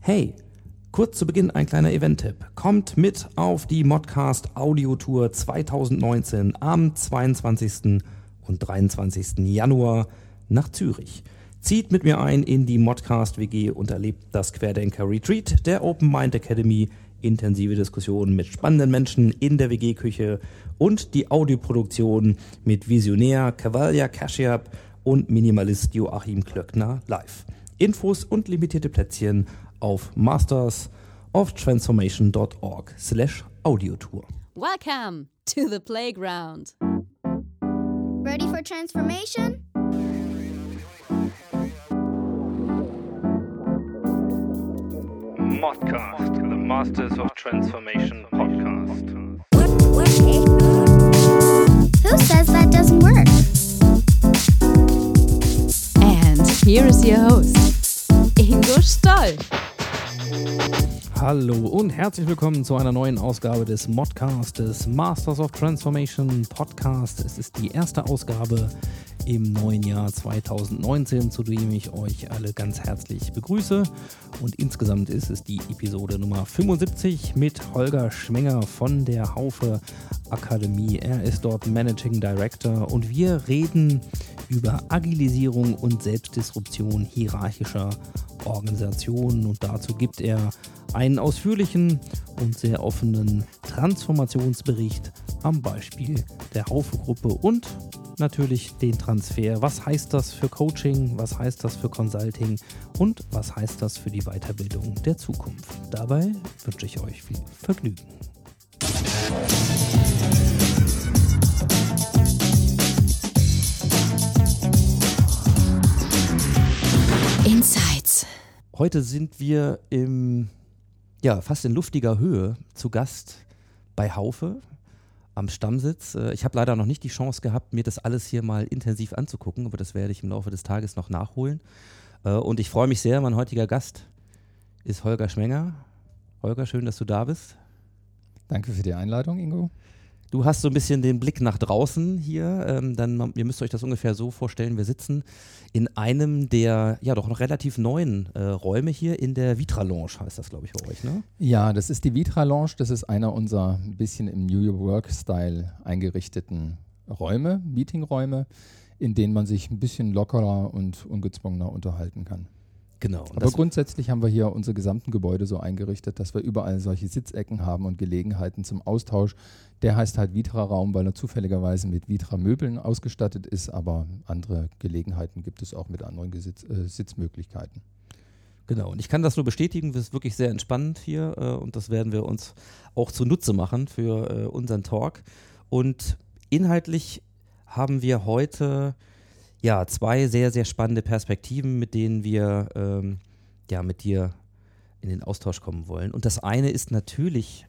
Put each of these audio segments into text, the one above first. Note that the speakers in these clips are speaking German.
Hey, kurz zu Beginn ein kleiner Event-Tipp. Kommt mit auf die Modcast Audio-Tour 2019 am 22. und 23. Januar nach Zürich. Zieht mit mir ein in die Modcast WG und erlebt das Querdenker Retreat der Open Mind Academy, intensive Diskussionen mit spannenden Menschen in der WG-Küche und die Audioproduktion mit Visionär Cavalia Kashiab und Minimalist Joachim Klöckner live. Infos und limitierte Plätzchen auf mastersoftransformation.org slash audiotour. Welcome to the playground. Ready for transformation? Modcast, the Masters of Transformation podcast. Who says that doesn't work? And here is your host, Ingo Stoll. Hallo und herzlich willkommen zu einer neuen Ausgabe des Modcast, des Masters of Transformation Podcast. Es ist die erste Ausgabe im neuen Jahr 2019, zu dem ich euch alle ganz herzlich begrüße. Und insgesamt ist es die Episode Nummer 75 mit Holger Schmenger von der Haufe Akademie. Er ist dort Managing Director und wir reden über Agilisierung und Selbstdisruption hierarchischer Organisationen. Und dazu gibt er einen ausführlichen und sehr offenen Transformationsbericht am Beispiel der Haufe-Gruppe und natürlich den Transfer. Was heißt das für Coaching? Was heißt das für Consulting? Und was heißt das für die Weiterbildung der Zukunft? Dabei wünsche ich euch viel Vergnügen. Heute sind wir im, ja, fast in luftiger Höhe zu Gast bei Haufe am Stammsitz. Äh, Ich habe leider noch nicht die Chance gehabt, mir das alles hier mal intensiv anzugucken, aber das werde ich im Laufe des Tages noch nachholen. Äh, Und ich freue mich sehr, mein heutiger Gast ist Holger Schmenger. Holger, schön, dass du da bist. Danke für die Einladung, Ingo. Du hast so ein bisschen den Blick nach draußen hier. Ähm, dann, ihr müsst euch das ungefähr so vorstellen. Wir sitzen in einem der ja doch noch relativ neuen äh, Räume hier in der Vitra Lounge, heißt das, glaube ich, bei euch, ne? Ja, das ist die Vitra Lounge. Das ist einer unserer ein bisschen im New Work-Style eingerichteten Räume, Meetingräume, in denen man sich ein bisschen lockerer und ungezwungener unterhalten kann. Genau. Aber grundsätzlich haben wir hier unsere gesamten Gebäude so eingerichtet, dass wir überall solche Sitzecken haben und Gelegenheiten zum Austausch. Der heißt halt Vitra-Raum, weil er zufälligerweise mit Vitra-Möbeln ausgestattet ist, aber andere Gelegenheiten gibt es auch mit anderen Gesitz äh, Sitzmöglichkeiten. Genau, und ich kann das nur bestätigen, das ist wirklich sehr entspannend hier äh, und das werden wir uns auch zunutze machen für äh, unseren Talk. Und inhaltlich haben wir heute ja zwei sehr, sehr spannende Perspektiven, mit denen wir ähm, ja mit dir in den Austausch kommen wollen. Und das eine ist natürlich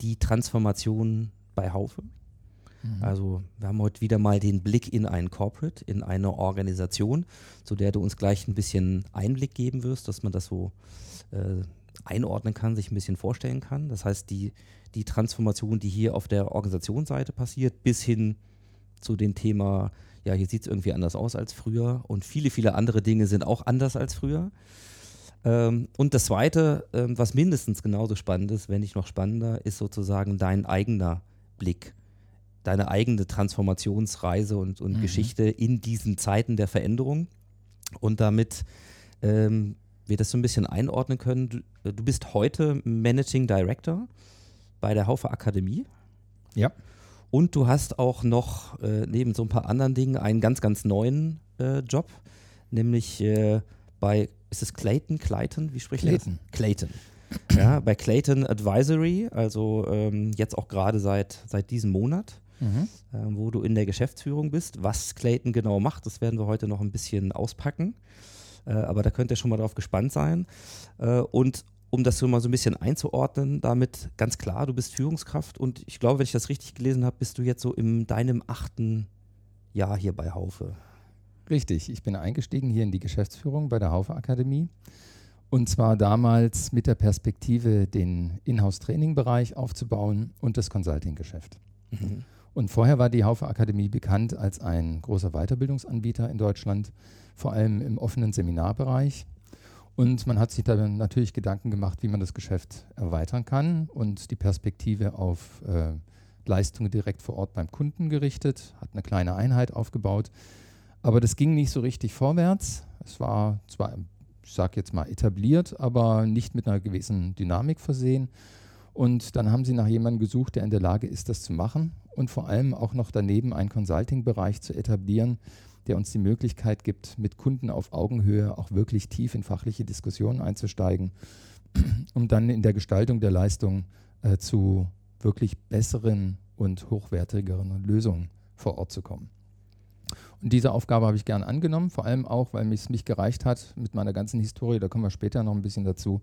die Transformation bei Haufe. Also wir haben heute wieder mal den Blick in ein Corporate, in eine Organisation, zu der du uns gleich ein bisschen Einblick geben wirst, dass man das so äh, einordnen kann, sich ein bisschen vorstellen kann. Das heißt, die, die Transformation, die hier auf der Organisationsseite passiert, bis hin zu dem Thema, ja, hier sieht es irgendwie anders aus als früher und viele, viele andere Dinge sind auch anders als früher. Ähm, und das Zweite, ähm, was mindestens genauso spannend ist, wenn nicht noch spannender, ist sozusagen dein eigener Blick, deine eigene Transformationsreise und, und Geschichte in diesen Zeiten der Veränderung. Und damit ähm, wir das so ein bisschen einordnen können, du, du bist heute Managing Director bei der Haufe Akademie. Ja. Und du hast auch noch äh, neben so ein paar anderen Dingen einen ganz, ganz neuen äh, Job, nämlich äh, bei, ist es Clayton, Clayton, wie spricht Clayton. das? Clayton. Ja, bei Clayton Advisory, also ähm, jetzt auch gerade seit, seit diesem Monat, Mhm. äh, wo du in der Geschäftsführung bist. Was Clayton genau macht, das werden wir heute noch ein bisschen auspacken. Äh, aber da könnt ihr schon mal drauf gespannt sein. Äh, und um das so mal so ein bisschen einzuordnen, damit ganz klar, du bist Führungskraft und ich glaube, wenn ich das richtig gelesen habe, bist du jetzt so in deinem achten Jahr hier bei Haufe. Richtig, ich bin eingestiegen hier in die Geschäftsführung bei der Haufe Akademie. Und zwar damals mit der Perspektive, den Inhouse-Training-Bereich aufzubauen und das Consulting-Geschäft. Und vorher war die Haufe Akademie bekannt als ein großer Weiterbildungsanbieter in Deutschland, vor allem im offenen Seminarbereich. Und man hat sich da natürlich Gedanken gemacht, wie man das Geschäft erweitern kann und die Perspektive auf äh, Leistungen direkt vor Ort beim Kunden gerichtet, hat eine kleine Einheit aufgebaut. Aber das ging nicht so richtig vorwärts. Es war zwar, ich sage jetzt mal, etabliert, aber nicht mit einer gewissen Dynamik versehen. Und dann haben sie nach jemandem gesucht, der in der Lage ist, das zu machen und vor allem auch noch daneben einen Consulting-Bereich zu etablieren, der uns die Möglichkeit gibt, mit Kunden auf Augenhöhe auch wirklich tief in fachliche Diskussionen einzusteigen, um dann in der Gestaltung der Leistung äh, zu wirklich besseren und hochwertigeren Lösungen vor Ort zu kommen. Und diese Aufgabe habe ich gern angenommen, vor allem auch, weil es mich gereicht hat, mit meiner ganzen Historie, da kommen wir später noch ein bisschen dazu,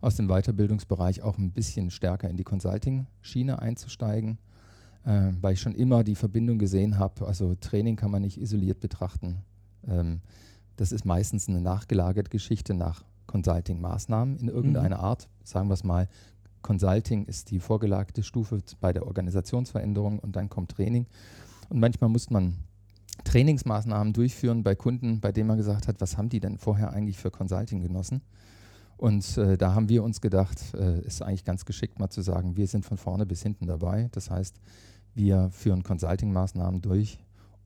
aus dem Weiterbildungsbereich auch ein bisschen stärker in die Consulting-Schiene einzusteigen, äh, weil ich schon immer die Verbindung gesehen habe, also Training kann man nicht isoliert betrachten. Ähm, das ist meistens eine nachgelagerte Geschichte nach Consulting-Maßnahmen in irgendeiner mhm. Art. Sagen wir es mal, Consulting ist die vorgelagerte Stufe bei der Organisationsveränderung und dann kommt Training. Und manchmal muss man Trainingsmaßnahmen durchführen bei Kunden, bei denen man gesagt hat, was haben die denn vorher eigentlich für Consulting genossen? Und äh, da haben wir uns gedacht, äh, ist eigentlich ganz geschickt mal zu sagen, wir sind von vorne bis hinten dabei. Das heißt, wir führen Consulting-Maßnahmen durch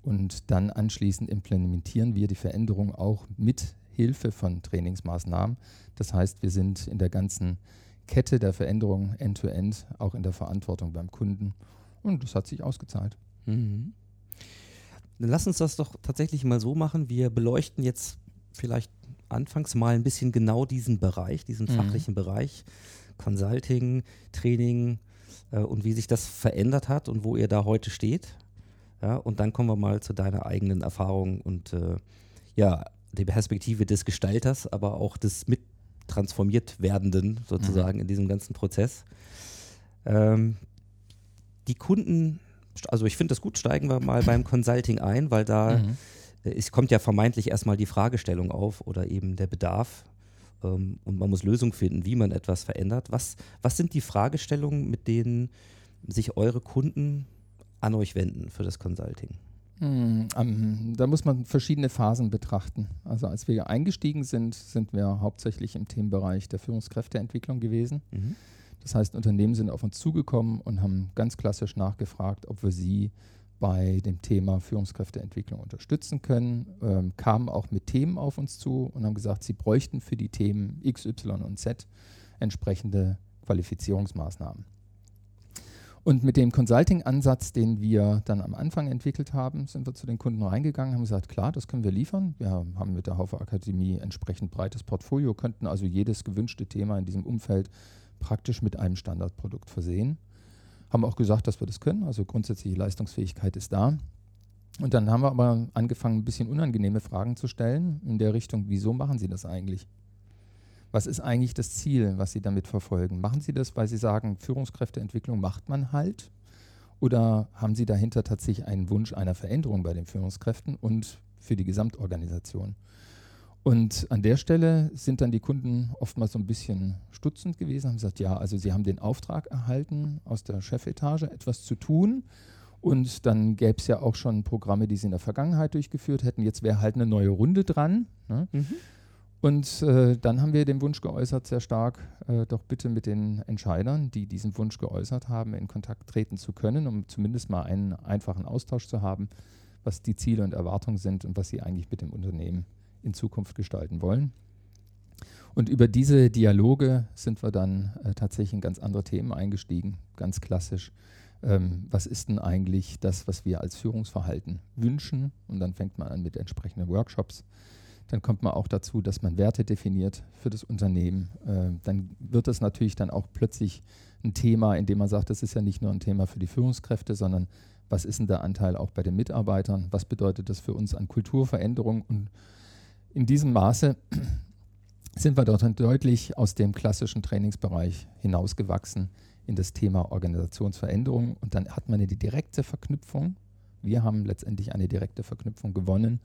und dann anschließend implementieren wir die Veränderung auch mit Hilfe von Trainingsmaßnahmen. Das heißt, wir sind in der ganzen Kette der Veränderung end-to-end -end, auch in der Verantwortung beim Kunden und das hat sich ausgezahlt. Mhm. Dann lass uns das doch tatsächlich mal so machen. Wir beleuchten jetzt vielleicht anfangs mal ein bisschen genau diesen Bereich, diesen mhm. fachlichen Bereich, Consulting, Training äh, und wie sich das verändert hat und wo ihr da heute steht. Ja, und dann kommen wir mal zu deiner eigenen Erfahrung und äh, ja, die Perspektive des Gestalters, aber auch des mit transformiert werdenden sozusagen mhm. in diesem ganzen Prozess. Ähm, die Kunden also ich finde das gut, steigen wir mal beim Consulting ein, weil da mhm. Es kommt ja vermeintlich erstmal die Fragestellung auf oder eben der Bedarf ähm, und man muss Lösungen finden, wie man etwas verändert. Was, was sind die Fragestellungen, mit denen sich eure Kunden an euch wenden für das Consulting? Hm, um, da muss man verschiedene Phasen betrachten. Also als wir eingestiegen sind, sind wir hauptsächlich im Themenbereich der Führungskräfteentwicklung gewesen. Mhm. Das heißt, Unternehmen sind auf uns zugekommen und haben ganz klassisch nachgefragt, ob wir sie bei dem Thema Führungskräfteentwicklung unterstützen können, ähm, kamen auch mit Themen auf uns zu und haben gesagt, sie bräuchten für die Themen X, Y und Z entsprechende Qualifizierungsmaßnahmen. Und mit dem Consulting-Ansatz, den wir dann am Anfang entwickelt haben, sind wir zu den Kunden reingegangen, haben gesagt, klar, das können wir liefern. Wir haben mit der Haufe Akademie entsprechend breites Portfolio, könnten also jedes gewünschte Thema in diesem Umfeld praktisch mit einem Standardprodukt versehen. Haben auch gesagt, dass wir das können, also grundsätzliche Leistungsfähigkeit ist da. Und dann haben wir aber angefangen, ein bisschen unangenehme Fragen zu stellen in der Richtung, wieso machen Sie das eigentlich? Was ist eigentlich das Ziel, was Sie damit verfolgen? Machen Sie das, weil Sie sagen, Führungskräfteentwicklung macht man halt? Oder haben Sie dahinter tatsächlich einen Wunsch einer Veränderung bei den Führungskräften und für die Gesamtorganisation? Und an der Stelle sind dann die Kunden oftmals so ein bisschen stutzend gewesen, haben gesagt, ja, also sie haben den Auftrag erhalten, aus der Chefetage etwas zu tun. Und dann gäbe es ja auch schon Programme, die sie in der Vergangenheit durchgeführt hätten. Jetzt wäre halt eine neue Runde dran. Ne? Mhm. Und äh, dann haben wir den Wunsch geäußert, sehr stark, äh, doch bitte mit den Entscheidern, die diesen Wunsch geäußert haben, in Kontakt treten zu können, um zumindest mal einen einfachen Austausch zu haben, was die Ziele und Erwartungen sind und was sie eigentlich mit dem Unternehmen in Zukunft gestalten wollen. Und über diese Dialoge sind wir dann äh, tatsächlich in ganz andere Themen eingestiegen, ganz klassisch. Ähm, was ist denn eigentlich das, was wir als Führungsverhalten wünschen? Und dann fängt man an mit entsprechenden Workshops. Dann kommt man auch dazu, dass man Werte definiert für das Unternehmen. Äh, dann wird das natürlich dann auch plötzlich ein Thema, in dem man sagt, das ist ja nicht nur ein Thema für die Führungskräfte, sondern was ist denn der Anteil auch bei den Mitarbeitern? Was bedeutet das für uns an Kulturveränderung und in diesem Maße sind wir dort deutlich aus dem klassischen Trainingsbereich hinausgewachsen in das Thema Organisationsveränderung. Und dann hat man eine direkte Verknüpfung. Wir haben letztendlich eine direkte Verknüpfung gewonnen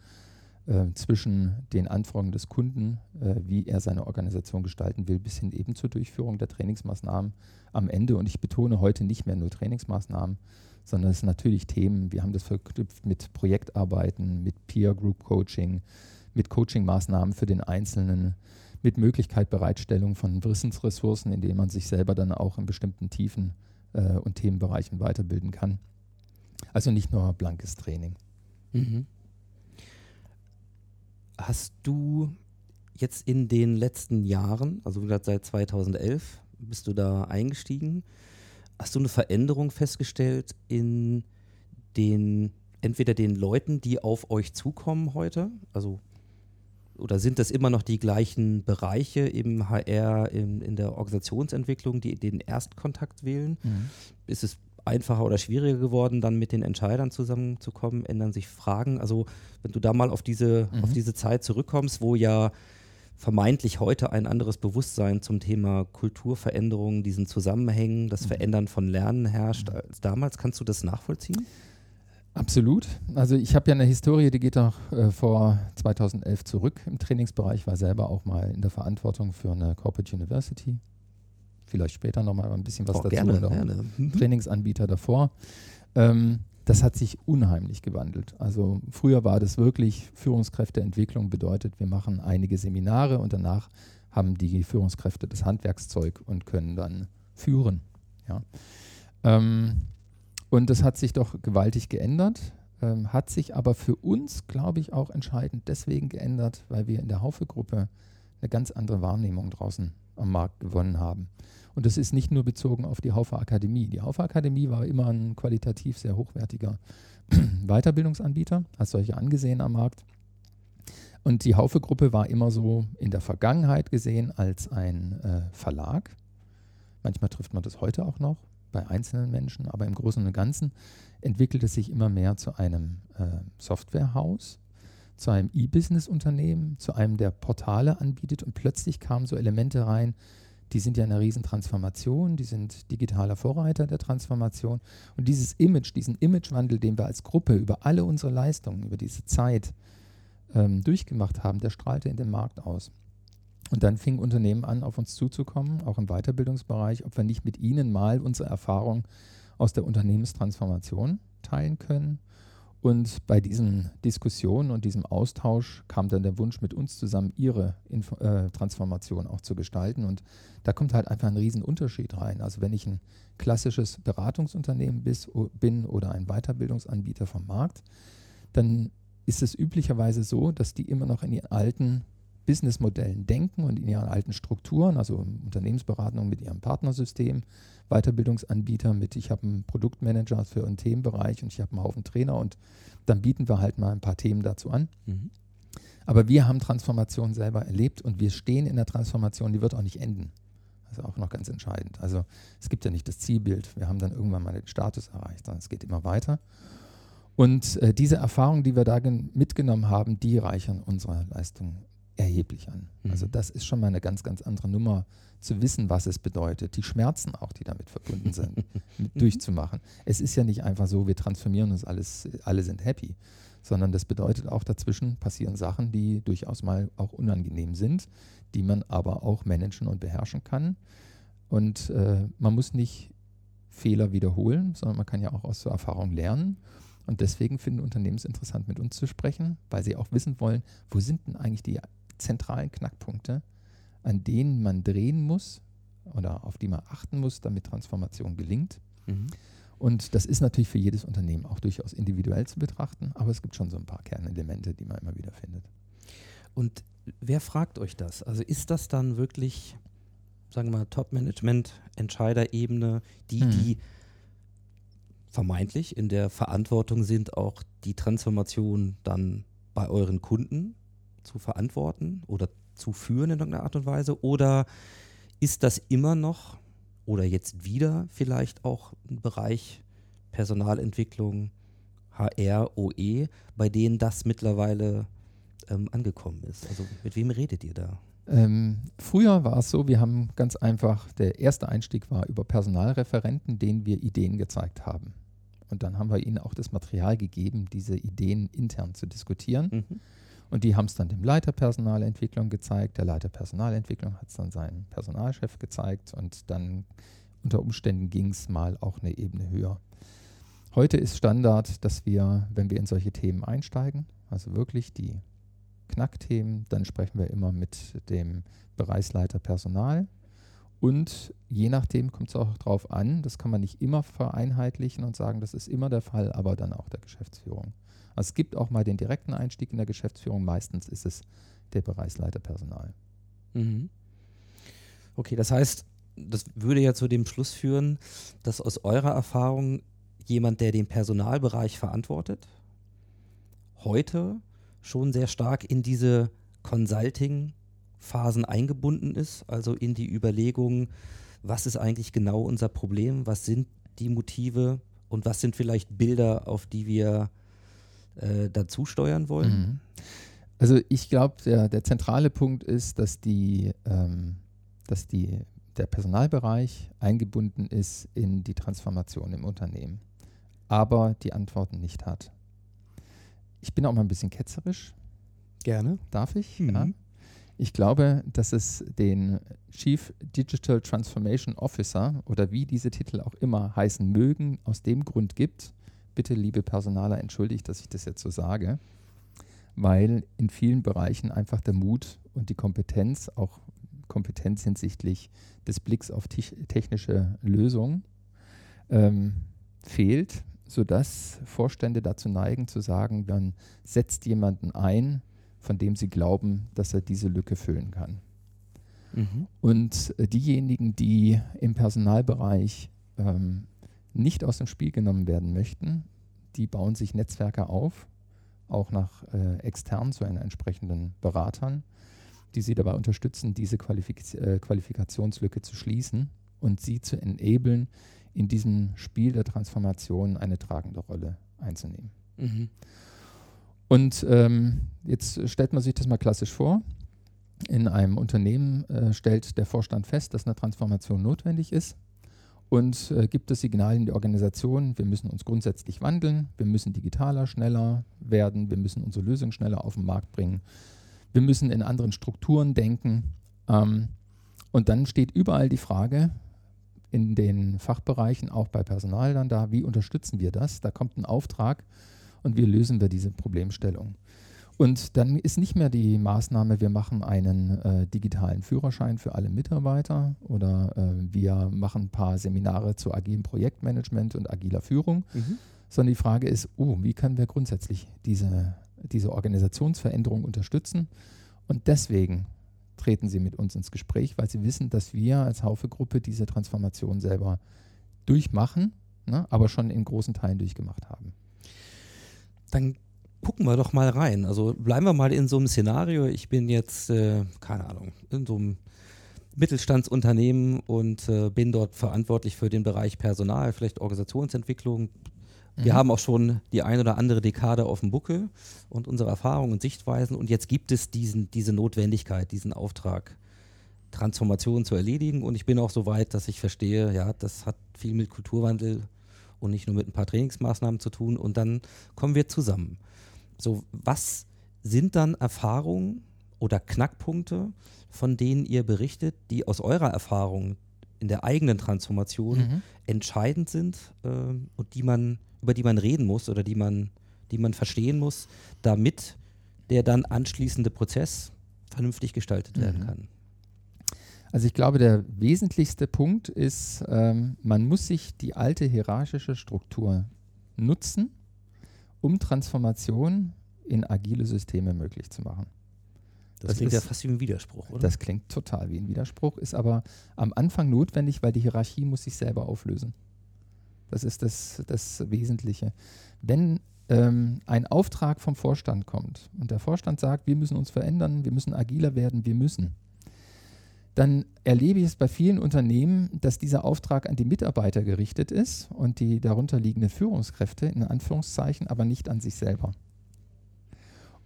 äh, zwischen den Anforderungen des Kunden, äh, wie er seine Organisation gestalten will, bis hin eben zur Durchführung der Trainingsmaßnahmen am Ende. Und ich betone heute nicht mehr nur Trainingsmaßnahmen, sondern es sind natürlich Themen, wir haben das verknüpft mit Projektarbeiten, mit Peer Group Coaching, mit Coaching-Maßnahmen für den Einzelnen, mit Möglichkeit Bereitstellung von Wissensressourcen, indem man sich selber dann auch in bestimmten Tiefen äh, und Themenbereichen weiterbilden kann. Also nicht nur blankes Training. Mhm. Hast du jetzt in den letzten Jahren, also seit 2011, bist du da eingestiegen, hast du eine Veränderung festgestellt in den, entweder den Leuten, die auf euch zukommen heute, also oder sind das immer noch die gleichen Bereiche im HR, in, in der Organisationsentwicklung, die den Erstkontakt wählen? Mhm. Ist es einfacher oder schwieriger geworden, dann mit den Entscheidern zusammenzukommen? Ändern sich Fragen? Also, wenn du da mal auf diese, Mhm. auf diese Zeit zurückkommst, wo ja vermeintlich heute ein anderes Bewusstsein zum Thema Kulturveränderung, diesen Zusammenhängen, das Mhm. Verändern von Lernen herrscht als damals, kannst du das nachvollziehen? Absolut. Also ich habe ja eine Historie, die geht auch äh, vor 2011 zurück im Trainingsbereich, war selber auch mal in der Verantwortung für eine Corporate University. Vielleicht später nochmal ein bisschen was Oh, dazu. gerne, gerne. Mhm. Trainingsanbieter davor. Ähm, das hat sich unheimlich gewandelt. Also früher war das wirklich Führungskräfteentwicklung bedeutet, wir machen einige Seminare und danach haben die Führungskräfte das Handwerkszeug und können dann führen. Ja. Ähm, und das hat sich doch gewaltig geändert, ähm, hat sich aber für uns, glaube ich, auch entscheidend deswegen geändert, weil wir in der Haufe-Gruppe eine ganz andere Wahrnehmung draußen am Markt gewonnen haben. Und das ist nicht nur bezogen auf die Haufe Akademie. Die Haufe Akademie war immer ein qualitativ sehr hochwertiger Weiterbildungsanbieter, als solche angesehen am Markt. Und die Haufe-Gruppe war immer so in der Vergangenheit gesehen als ein äh, Verlag. Manchmal trifft man das heute auch noch bei einzelnen Menschen, aber im Großen und Ganzen entwickelt es sich immer mehr zu einem äh, Softwarehaus, zu einem E-Business-Unternehmen, zu einem, der Portale anbietet und plötzlich kamen so Elemente rein, die sind ja in einer riesen Transformation, die sind digitaler Vorreiter der Transformation und dieses Image, diesen Imagewandel, den wir als Gruppe über alle unsere Leistungen, über diese Zeit ähm, durchgemacht haben, der strahlte in den Markt aus. Und dann fingen Unternehmen an, auf uns zuzukommen, auch im Weiterbildungsbereich, ob wir nicht mit ihnen mal unsere Erfahrung aus der Unternehmenstransformation teilen können. Und bei diesen Diskussionen und diesem Austausch kam dann der Wunsch, mit uns zusammen ihre Info äh, Transformation auch zu gestalten. Und da kommt halt einfach ein Riesenunterschied rein. Also wenn ich ein klassisches Beratungsunternehmen bis, bin oder ein Weiterbildungsanbieter vom Markt, dann ist es üblicherweise so, dass die immer noch in ihren alten Businessmodellen denken und in ihren alten Strukturen, also Unternehmensberatung mit ihrem Partnersystem, Weiterbildungsanbieter mit, ich habe einen Produktmanager für einen Themenbereich und ich habe einen Haufen Trainer und dann bieten wir halt mal ein paar Themen dazu an. Mhm. Aber wir haben Transformation selber erlebt und wir stehen in der Transformation, die wird auch nicht enden. Das ist auch noch ganz entscheidend. Also es gibt ja nicht das Zielbild, wir haben dann irgendwann mal den Status erreicht, sondern es geht immer weiter. Und äh, diese Erfahrungen, die wir da mitgenommen haben, die reichern unsere Leistung erheblich an. Mhm. Also das ist schon mal eine ganz, ganz andere Nummer, zu wissen, was es bedeutet, die Schmerzen auch, die damit verbunden sind, durchzumachen. Es ist ja nicht einfach so, wir transformieren uns alles, alle sind happy, sondern das bedeutet auch, dazwischen passieren Sachen, die durchaus mal auch unangenehm sind, die man aber auch managen und beherrschen kann. Und äh, man muss nicht Fehler wiederholen, sondern man kann ja auch aus der Erfahrung lernen. Und deswegen finden Unternehmen es interessant, mit uns zu sprechen, weil sie auch wissen wollen, wo sind denn eigentlich die zentralen Knackpunkte, an denen man drehen muss oder auf die man achten muss, damit Transformation gelingt. Mhm. Und das ist natürlich für jedes Unternehmen auch durchaus individuell zu betrachten, aber es gibt schon so ein paar Kernelemente, die man immer wieder findet. Und wer fragt euch das? Also ist das dann wirklich, sagen wir mal, Top-Management, Entscheiderebene, die, Mhm. die vermeintlich in der Verantwortung sind, auch die Transformation dann bei euren Kunden zu verantworten oder zu führen in irgendeiner Art und Weise? Oder ist das immer noch oder jetzt wieder vielleicht auch ein Bereich Personalentwicklung, HR, OE, bei denen das mittlerweile ähm, angekommen ist? Also mit wem redet ihr da? Ähm, früher war es so, wir haben ganz einfach, der erste Einstieg war über Personalreferenten, denen wir Ideen gezeigt haben. Und dann haben wir ihnen auch das Material gegeben, diese Ideen intern zu diskutieren. Mhm. Und die haben es dann dem Leiter Personalentwicklung gezeigt. Der Leiter Personalentwicklung hat es dann seinem Personalchef gezeigt und dann unter Umständen ging es mal auch eine Ebene höher. Heute ist Standard, dass wir, wenn wir in solche Themen einsteigen, also wirklich die Knackthemen. Dann sprechen wir immer mit dem Bereichsleiter Personal. Und je nachdem kommt es auch darauf an, das kann man nicht immer vereinheitlichen und sagen, das ist immer der Fall, aber dann auch der Geschäftsführung. Es gibt auch mal den direkten Einstieg in der Geschäftsführung, meistens ist es der Bereichsleiter Personal. Mhm. Okay, das heißt, das würde ja zu dem Schluss führen, dass aus eurer Erfahrung jemand, der den Personalbereich verantwortet, heute schon sehr stark in diese Consulting-Phasen eingebunden ist, also in die Überlegung, was ist eigentlich genau unser Problem, was sind die Motive und was sind vielleicht Bilder, auf die wir äh, dazu steuern wollen? Mhm. Also ich glaube, der, der zentrale Punkt ist, dass, die, ähm, dass die, der Personalbereich eingebunden ist in die Transformation im Unternehmen, aber die Antworten nicht hat. Ich bin auch mal ein bisschen ketzerisch. Gerne. Darf ich? Mhm. Ja. Ich glaube, dass es den Chief Digital Transformation Officer oder wie diese Titel auch immer heißen mögen, aus dem Grund gibt. Bitte, liebe Personaler, entschuldigt, dass ich das jetzt so sage, weil in vielen Bereichen einfach der Mut und die Kompetenz, auch Kompetenz hinsichtlich des Blicks auf technische Lösungen, ähm, fehlt, sodass Vorstände dazu neigen zu sagen, dann setzt jemanden ein, von dem sie glauben, dass er diese Lücke füllen kann. Mhm. Und äh, diejenigen, die im Personalbereich ähm, nicht aus dem Spiel genommen werden möchten, die bauen sich Netzwerke auf, auch nach äh, extern zu entsprechenden Beratern, die sie dabei unterstützen, diese Qualifik äh, Qualifikationslücke zu schließen und sie zu enablen, in diesem Spiel der Transformation eine tragende Rolle einzunehmen. Mhm. Und ähm, jetzt stellt man sich das mal klassisch vor. In einem Unternehmen äh, stellt der Vorstand fest, dass eine Transformation notwendig ist und äh, gibt das Signal in die Organisation, wir müssen uns grundsätzlich wandeln, wir müssen digitaler, schneller werden, wir müssen unsere Lösung schneller auf den Markt bringen, wir müssen in anderen Strukturen denken. Ähm, und dann steht überall die Frage in den Fachbereichen, auch bei Personal dann da, wie unterstützen wir das? Da kommt ein Auftrag und wie lösen wir diese Problemstellung? Und dann ist nicht mehr die Maßnahme, wir machen einen äh, digitalen Führerschein für alle Mitarbeiter oder äh, wir machen ein paar Seminare zu agilem Projektmanagement und agiler Führung, Mhm. sondern die Frage ist, oh, wie können wir grundsätzlich diese, diese Organisationsveränderung unterstützen? Und deswegen treten sie mit uns ins Gespräch, weil sie wissen, dass wir als Haufe-Gruppe diese Transformation selber durchmachen, ne, aber schon in großen Teilen durchgemacht haben. Dann gucken wir doch mal rein. Also bleiben wir mal in so einem Szenario. Ich bin jetzt, äh, keine Ahnung, in so einem Mittelstandsunternehmen und äh, bin dort verantwortlich für den Bereich Personal, vielleicht Organisationsentwicklung. Wir Mhm. haben auch schon die ein oder andere Dekade auf dem Buckel und unsere Erfahrungen und Sichtweisen. Und jetzt gibt es diesen, diese Notwendigkeit, diesen Auftrag, Transformation zu erledigen. Und ich bin auch so weit, dass ich verstehe, ja, das hat viel mit Kulturwandel und nicht nur mit ein paar Trainingsmaßnahmen zu tun. Und dann kommen wir zusammen. So, was sind dann Erfahrungen oder Knackpunkte, von denen ihr berichtet, die aus eurer Erfahrung in der eigenen Transformation Mhm. entscheidend sind ähm, und die man, über die man reden muss oder die man, die man verstehen muss, damit der dann anschließende Prozess vernünftig gestaltet werden Mhm. kann. Also ich glaube, der wesentlichste Punkt ist, ähm, man muss sich die alte hierarchische Struktur nutzen, um Transformation in agile Systeme möglich zu machen. Das, Das klingt ja ist- fast wie ein Widerspruch, oder? Das klingt total wie ein Widerspruch, ist aber am Anfang notwendig, weil die Hierarchie muss sich selber auflösen. Das ist das, das Wesentliche. Wenn ähm, ein Auftrag vom Vorstand kommt und der Vorstand sagt, wir müssen uns verändern, wir müssen agiler werden, wir müssen, dann erlebe ich es bei vielen Unternehmen, dass dieser Auftrag an die Mitarbeiter gerichtet ist und die darunter liegenden Führungskräfte in Anführungszeichen, aber nicht an sich selber.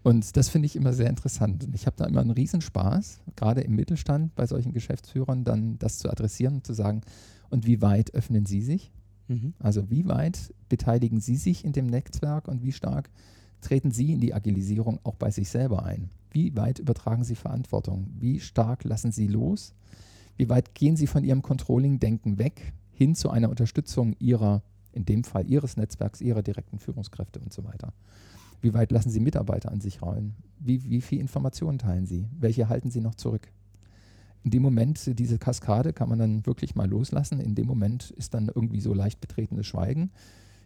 Und das finde ich immer sehr interessant. Und ich habe da immer einen Riesenspaß, gerade im Mittelstand bei solchen Geschäftsführern, dann das zu adressieren und zu sagen, und wie weit öffnen Sie sich? Mhm. Also wie weit beteiligen Sie sich in dem Netzwerk und wie stark treten Sie in die Agilisierung auch bei sich selber ein? Wie weit übertragen Sie Verantwortung? Wie stark lassen Sie los? Wie weit gehen Sie von Ihrem Controlling-Denken weg hin zu einer Unterstützung Ihrer, in dem Fall Ihres Netzwerks, Ihrer direkten Führungskräfte und so weiter? Wie weit lassen Sie Mitarbeiter an sich rollen? Wie, wie viel Informationen teilen Sie? Welche halten Sie noch zurück? In dem Moment, diese Kaskade kann man dann wirklich mal loslassen. In dem Moment ist dann irgendwie so leicht betretenes Schweigen.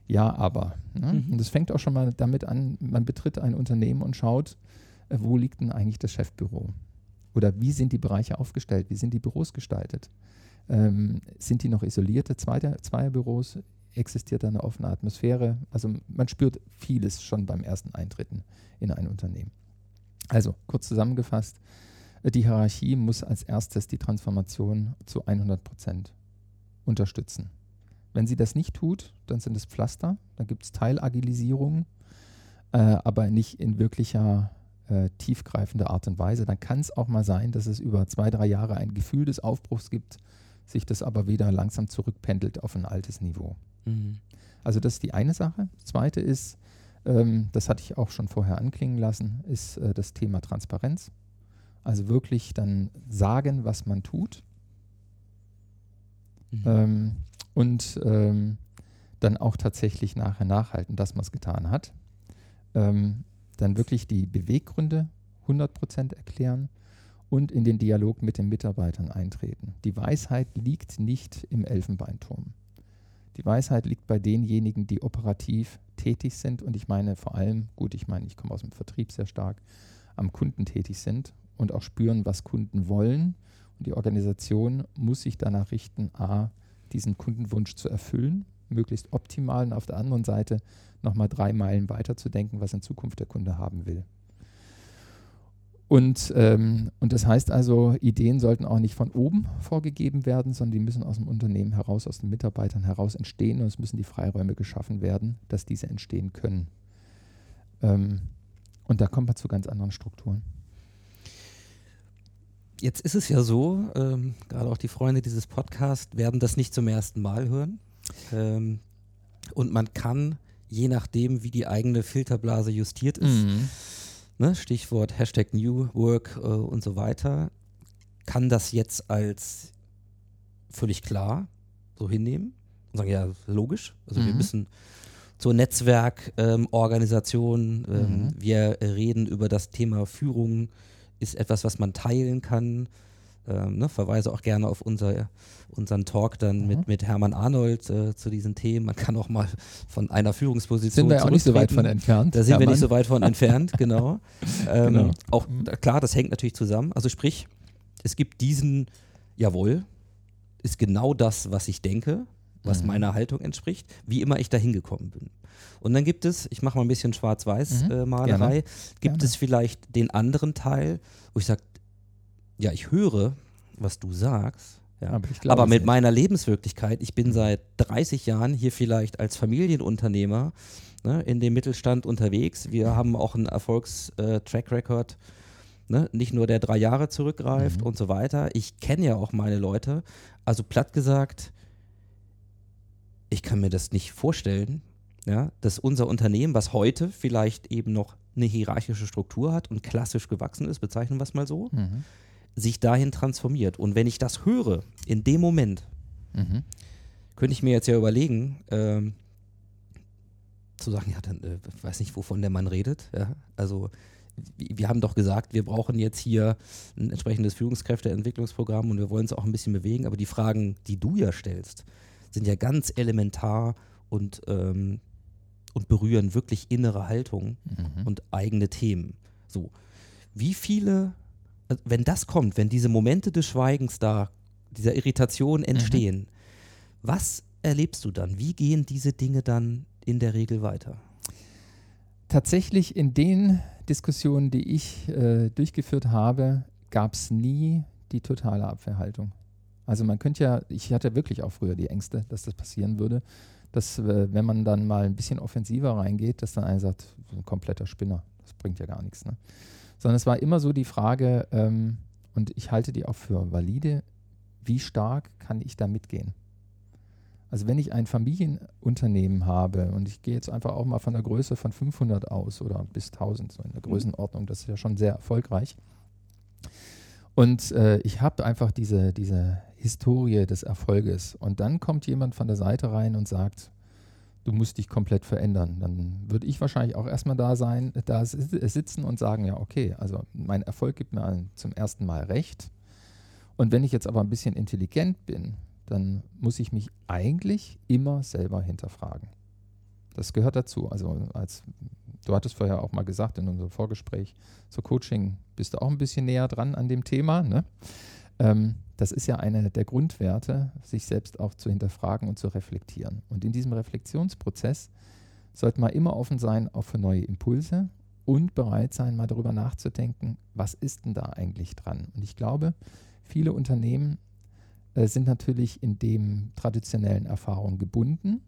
Ja, aber. Ne? Mhm. Und das fängt auch schon mal damit an, man betritt ein Unternehmen und schaut, äh, wo liegt denn eigentlich das Chefbüro? Oder wie sind die Bereiche aufgestellt? Wie sind die Büros gestaltet? Ähm, sind die noch isolierte Zweite, Zweierbüros? Existiert da eine offene Atmosphäre? Also man spürt vieles schon beim ersten Eintreten in ein Unternehmen. Also kurz zusammengefasst, äh, die Hierarchie muss als erstes die Transformation zu 100 Prozent unterstützen. Wenn sie das nicht tut, dann sind es Pflaster, dann gibt es Teilagilisierung, äh, aber nicht in wirklicher äh, tiefgreifender Art und Weise. Dann kann es auch mal sein, dass es über zwei, drei Jahre ein Gefühl des Aufbruchs gibt, sich das aber wieder langsam zurückpendelt auf ein altes Niveau. Mhm. Also das ist die eine Sache. Das zweite ist, ähm, das hatte ich auch schon vorher anklingen lassen, ist äh, das Thema Transparenz. Also wirklich dann sagen, was man tut Mhm. ähm, und ähm, dann auch tatsächlich nachher nachhalten, dass man es getan hat. Ähm, dann wirklich die Beweggründe 100% erklären und in den Dialog mit den Mitarbeitern eintreten. Die Weisheit liegt nicht im Elfenbeinturm. Die Weisheit liegt bei denjenigen, die operativ tätig sind und ich meine vor allem, gut, ich meine, ich komme aus dem Vertrieb sehr stark, am Kunden tätig sind und auch spüren, was Kunden wollen. Und die Organisation muss sich danach richten, a, diesen Kundenwunsch zu erfüllen, möglichst optimal und auf der anderen Seite nochmal drei Meilen weiter zu denken, was in Zukunft der Kunde haben will. Und, ähm, und das heißt also, Ideen sollten auch nicht von oben vorgegeben werden, sondern die müssen aus dem Unternehmen heraus, aus den Mitarbeitern heraus entstehen und es müssen die Freiräume geschaffen werden, dass diese entstehen können. Ähm, und da kommt man zu ganz anderen Strukturen. Jetzt ist es ja so, ähm, gerade auch die Freunde dieses Podcasts werden das nicht zum ersten Mal hören. Ähm, und man kann, je nachdem, wie die eigene Filterblase justiert ist, ne, Stichwort Hashtag New Work äh, und so weiter, kann das jetzt als völlig klar so hinnehmen und sagen, ja, logisch. Also wir Mhm. müssen zur Netzwerkorganisation, ähm, Mhm. wir reden über das Thema Führung, ist etwas, was man teilen kann. Ähm, ne, verweise auch gerne auf unser, unseren Talk dann Mhm. mit, mit Hermann Arnold äh, zu diesen Themen. Man kann auch mal von einer Führungsposition Sind wir auch nicht so weit von entfernt. Da sind wir nicht so Hermann. weit von entfernt, genau. Ähm, Genau. Auch klar, das hängt natürlich zusammen. Also sprich, es gibt diesen, jawohl, ist genau das, was ich denke, was Mhm. meiner Haltung entspricht, wie immer ich da hingekommen bin. Und dann gibt es, ich mache mal ein bisschen Mhm. Schwarz-Weiß-Malerei, gibt Gerne. es vielleicht den anderen Teil, wo ich sage, ja, ich höre, was du sagst, ja, Aber aber mit nicht. meiner Lebenswirklichkeit, ich bin Mhm. seit 30 Jahren hier vielleicht als Familienunternehmer ne, in dem Mittelstand unterwegs. Wir haben auch einen Erfolgs-Track-Record, ne, nicht nur der drei Jahre zurückgreift Mhm. und so weiter. Ich kenne ja auch meine Leute. Also platt gesagt, ich kann mir das nicht vorstellen, ja, dass unser Unternehmen, was heute vielleicht eben noch eine hierarchische Struktur hat und klassisch gewachsen ist, bezeichnen wir es mal so, Mhm. sich dahin transformiert. Und wenn ich das höre, in dem Moment, Mhm. könnte ich mir jetzt ja überlegen, ähm, zu sagen, ja, dann äh, weiß nicht, wovon der Mann redet. Ja? Also wir haben doch gesagt, wir brauchen jetzt hier ein entsprechendes Führungskräfteentwicklungsprogramm und wir wollen es auch ein bisschen bewegen. Aber die Fragen, die du ja stellst, sind ja ganz elementar und, ähm, und berühren wirklich innere Haltung Mhm. und eigene Themen. So, wie viele, also wenn das kommt, wenn diese Momente des Schweigens da, dieser Irritation entstehen, was erlebst du dann? Wie gehen diese Dinge dann in der Regel weiter? Tatsächlich in den Diskussionen, die ich äh, durchgeführt habe, gab es nie die totale Abwehrhaltung. Also man könnte ja, ich hatte wirklich auch früher die Ängste, dass das passieren würde, dass äh, wenn man dann mal ein bisschen offensiver reingeht, dass dann einer sagt, ein kompletter Spinner, das bringt ja gar nichts. Ne? Sondern es war immer so die Frage, ähm, und ich halte die auch für valide, wie stark kann ich da mitgehen? Also wenn ich ein Familienunternehmen habe und ich gehe jetzt einfach auch mal von der Größe von 500 aus oder bis 1000, so in der Größenordnung, das ist ja schon sehr erfolgreich. Und äh, ich habe einfach diese, diese Historie des Erfolges. Und dann kommt jemand von der Seite rein und sagt, du musst dich komplett verändern. Dann würde ich wahrscheinlich auch erstmal da sein, da sitzen und sagen, ja, okay, also mein Erfolg gibt mir zum ersten Mal recht. Und wenn ich jetzt aber ein bisschen intelligent bin, dann muss ich mich eigentlich immer selber hinterfragen. Das gehört dazu. Also als du hattest vorher auch mal gesagt in unserem Vorgespräch, so Coaching bist du auch ein bisschen näher dran an dem Thema. Ne? Ähm, das ist ja einer der Grundwerte, sich selbst auch zu hinterfragen und zu reflektieren. Und in diesem Reflexionsprozess sollte man immer offen sein auch für neue Impulse und bereit sein, mal darüber nachzudenken, was ist denn da eigentlich dran? Und ich glaube, viele Unternehmen äh, sind natürlich in dem traditionellen Erfahrung gebunden.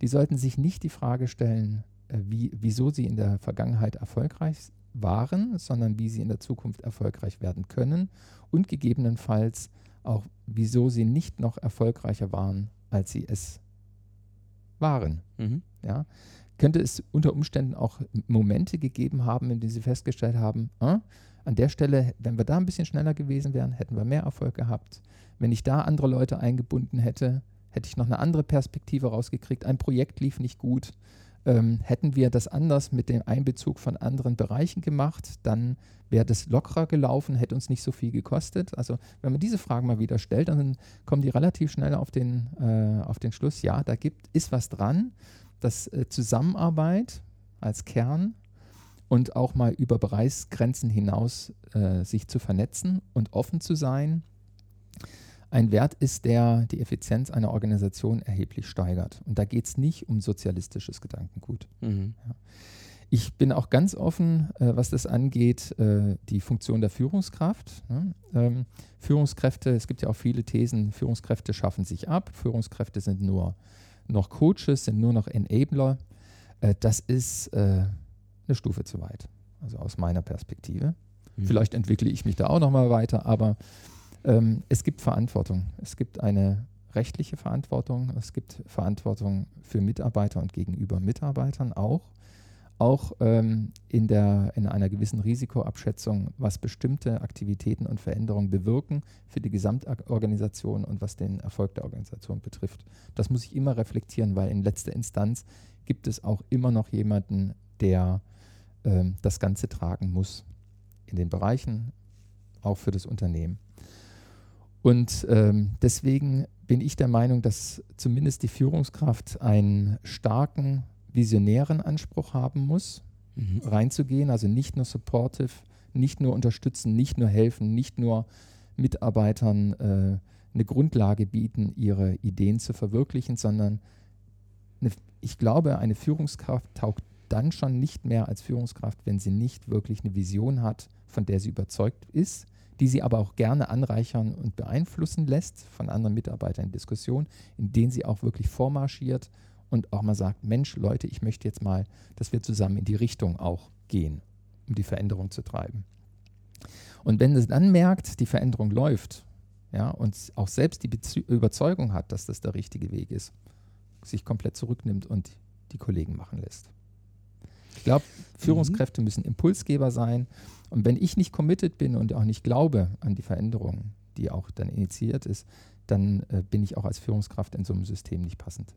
Die sollten sich nicht die Frage stellen, wie, wieso sie in der Vergangenheit erfolgreich waren, sondern wie sie in der Zukunft erfolgreich werden können und gegebenenfalls auch, wieso sie nicht noch erfolgreicher waren, als sie es waren. Mhm. Ja? Könnte es unter Umständen auch Momente gegeben haben, in denen sie festgestellt haben, äh, an der Stelle, wenn wir da ein bisschen schneller gewesen wären, hätten wir mehr Erfolg gehabt. Wenn ich da andere Leute eingebunden hätte, hätte ich noch eine andere Perspektive rausgekriegt. Ein Projekt lief nicht gut. Ähm, hätten wir das anders mit dem Einbezug von anderen Bereichen gemacht, dann wäre das lockerer gelaufen, hätte uns nicht so viel gekostet. Also wenn man diese Fragen mal wieder stellt, dann kommen die relativ schnell auf den, äh, auf den Schluss, ja, da gibt, ist was dran, dass äh, Zusammenarbeit als Kern und auch mal über Bereichsgrenzen hinaus äh, sich zu vernetzen und offen zu sein, ein Wert ist, der die Effizienz einer Organisation erheblich steigert. Und da geht es nicht um sozialistisches Gedankengut. Mhm. Ja. Ich bin auch ganz offen, äh, was das angeht, äh, die Funktion der Führungskraft. Ne? Ähm, Führungskräfte, es gibt ja auch viele Thesen, Führungskräfte schaffen sich ab, Führungskräfte sind nur noch Coaches, sind nur noch Enabler. Äh, das ist äh, eine Stufe zu weit, also aus meiner Perspektive. Mhm. Vielleicht entwickle ich mich da auch nochmal weiter, aber ähm, es gibt Verantwortung. Es gibt eine rechtliche Verantwortung, es gibt Verantwortung für Mitarbeiter und gegenüber Mitarbeitern auch. Auch ähm, in, der, in einer gewissen Risikoabschätzung, was bestimmte Aktivitäten und Veränderungen bewirken für die Gesamtorganisation und was den Erfolg der Organisation betrifft. Das muss ich immer reflektieren, weil in letzter Instanz gibt es auch immer noch jemanden, der ähm, das Ganze tragen muss. In den Bereichen, auch für das Unternehmen. Und ähm, deswegen bin ich der Meinung, dass zumindest die Führungskraft einen starken, visionären Anspruch haben muss, mhm. reinzugehen. Also nicht nur supportive, nicht nur unterstützen, nicht nur helfen, nicht nur Mitarbeitern äh, eine Grundlage bieten, ihre Ideen zu verwirklichen, sondern eine, ich glaube, eine Führungskraft taugt dann schon nicht mehr als Führungskraft, wenn sie nicht wirklich eine Vision hat, von der sie überzeugt ist die sie aber auch gerne anreichern und beeinflussen lässt von anderen Mitarbeitern in Diskussionen, in denen sie auch wirklich vormarschiert und auch mal sagt, Mensch, Leute, ich möchte jetzt mal, dass wir zusammen in die Richtung auch gehen, um die Veränderung zu treiben. Und wenn es dann merkt, die Veränderung läuft, ja, und auch selbst die Bezie Überzeugung hat, dass das der richtige Weg ist, sich komplett zurücknimmt und die Kollegen machen lässt. Ich glaube, Führungskräfte mhm. müssen Impulsgeber sein. Und wenn ich nicht committed bin und auch nicht glaube an die Veränderung, die auch dann initiiert ist, dann äh, bin ich auch als Führungskraft in so einem System nicht passend.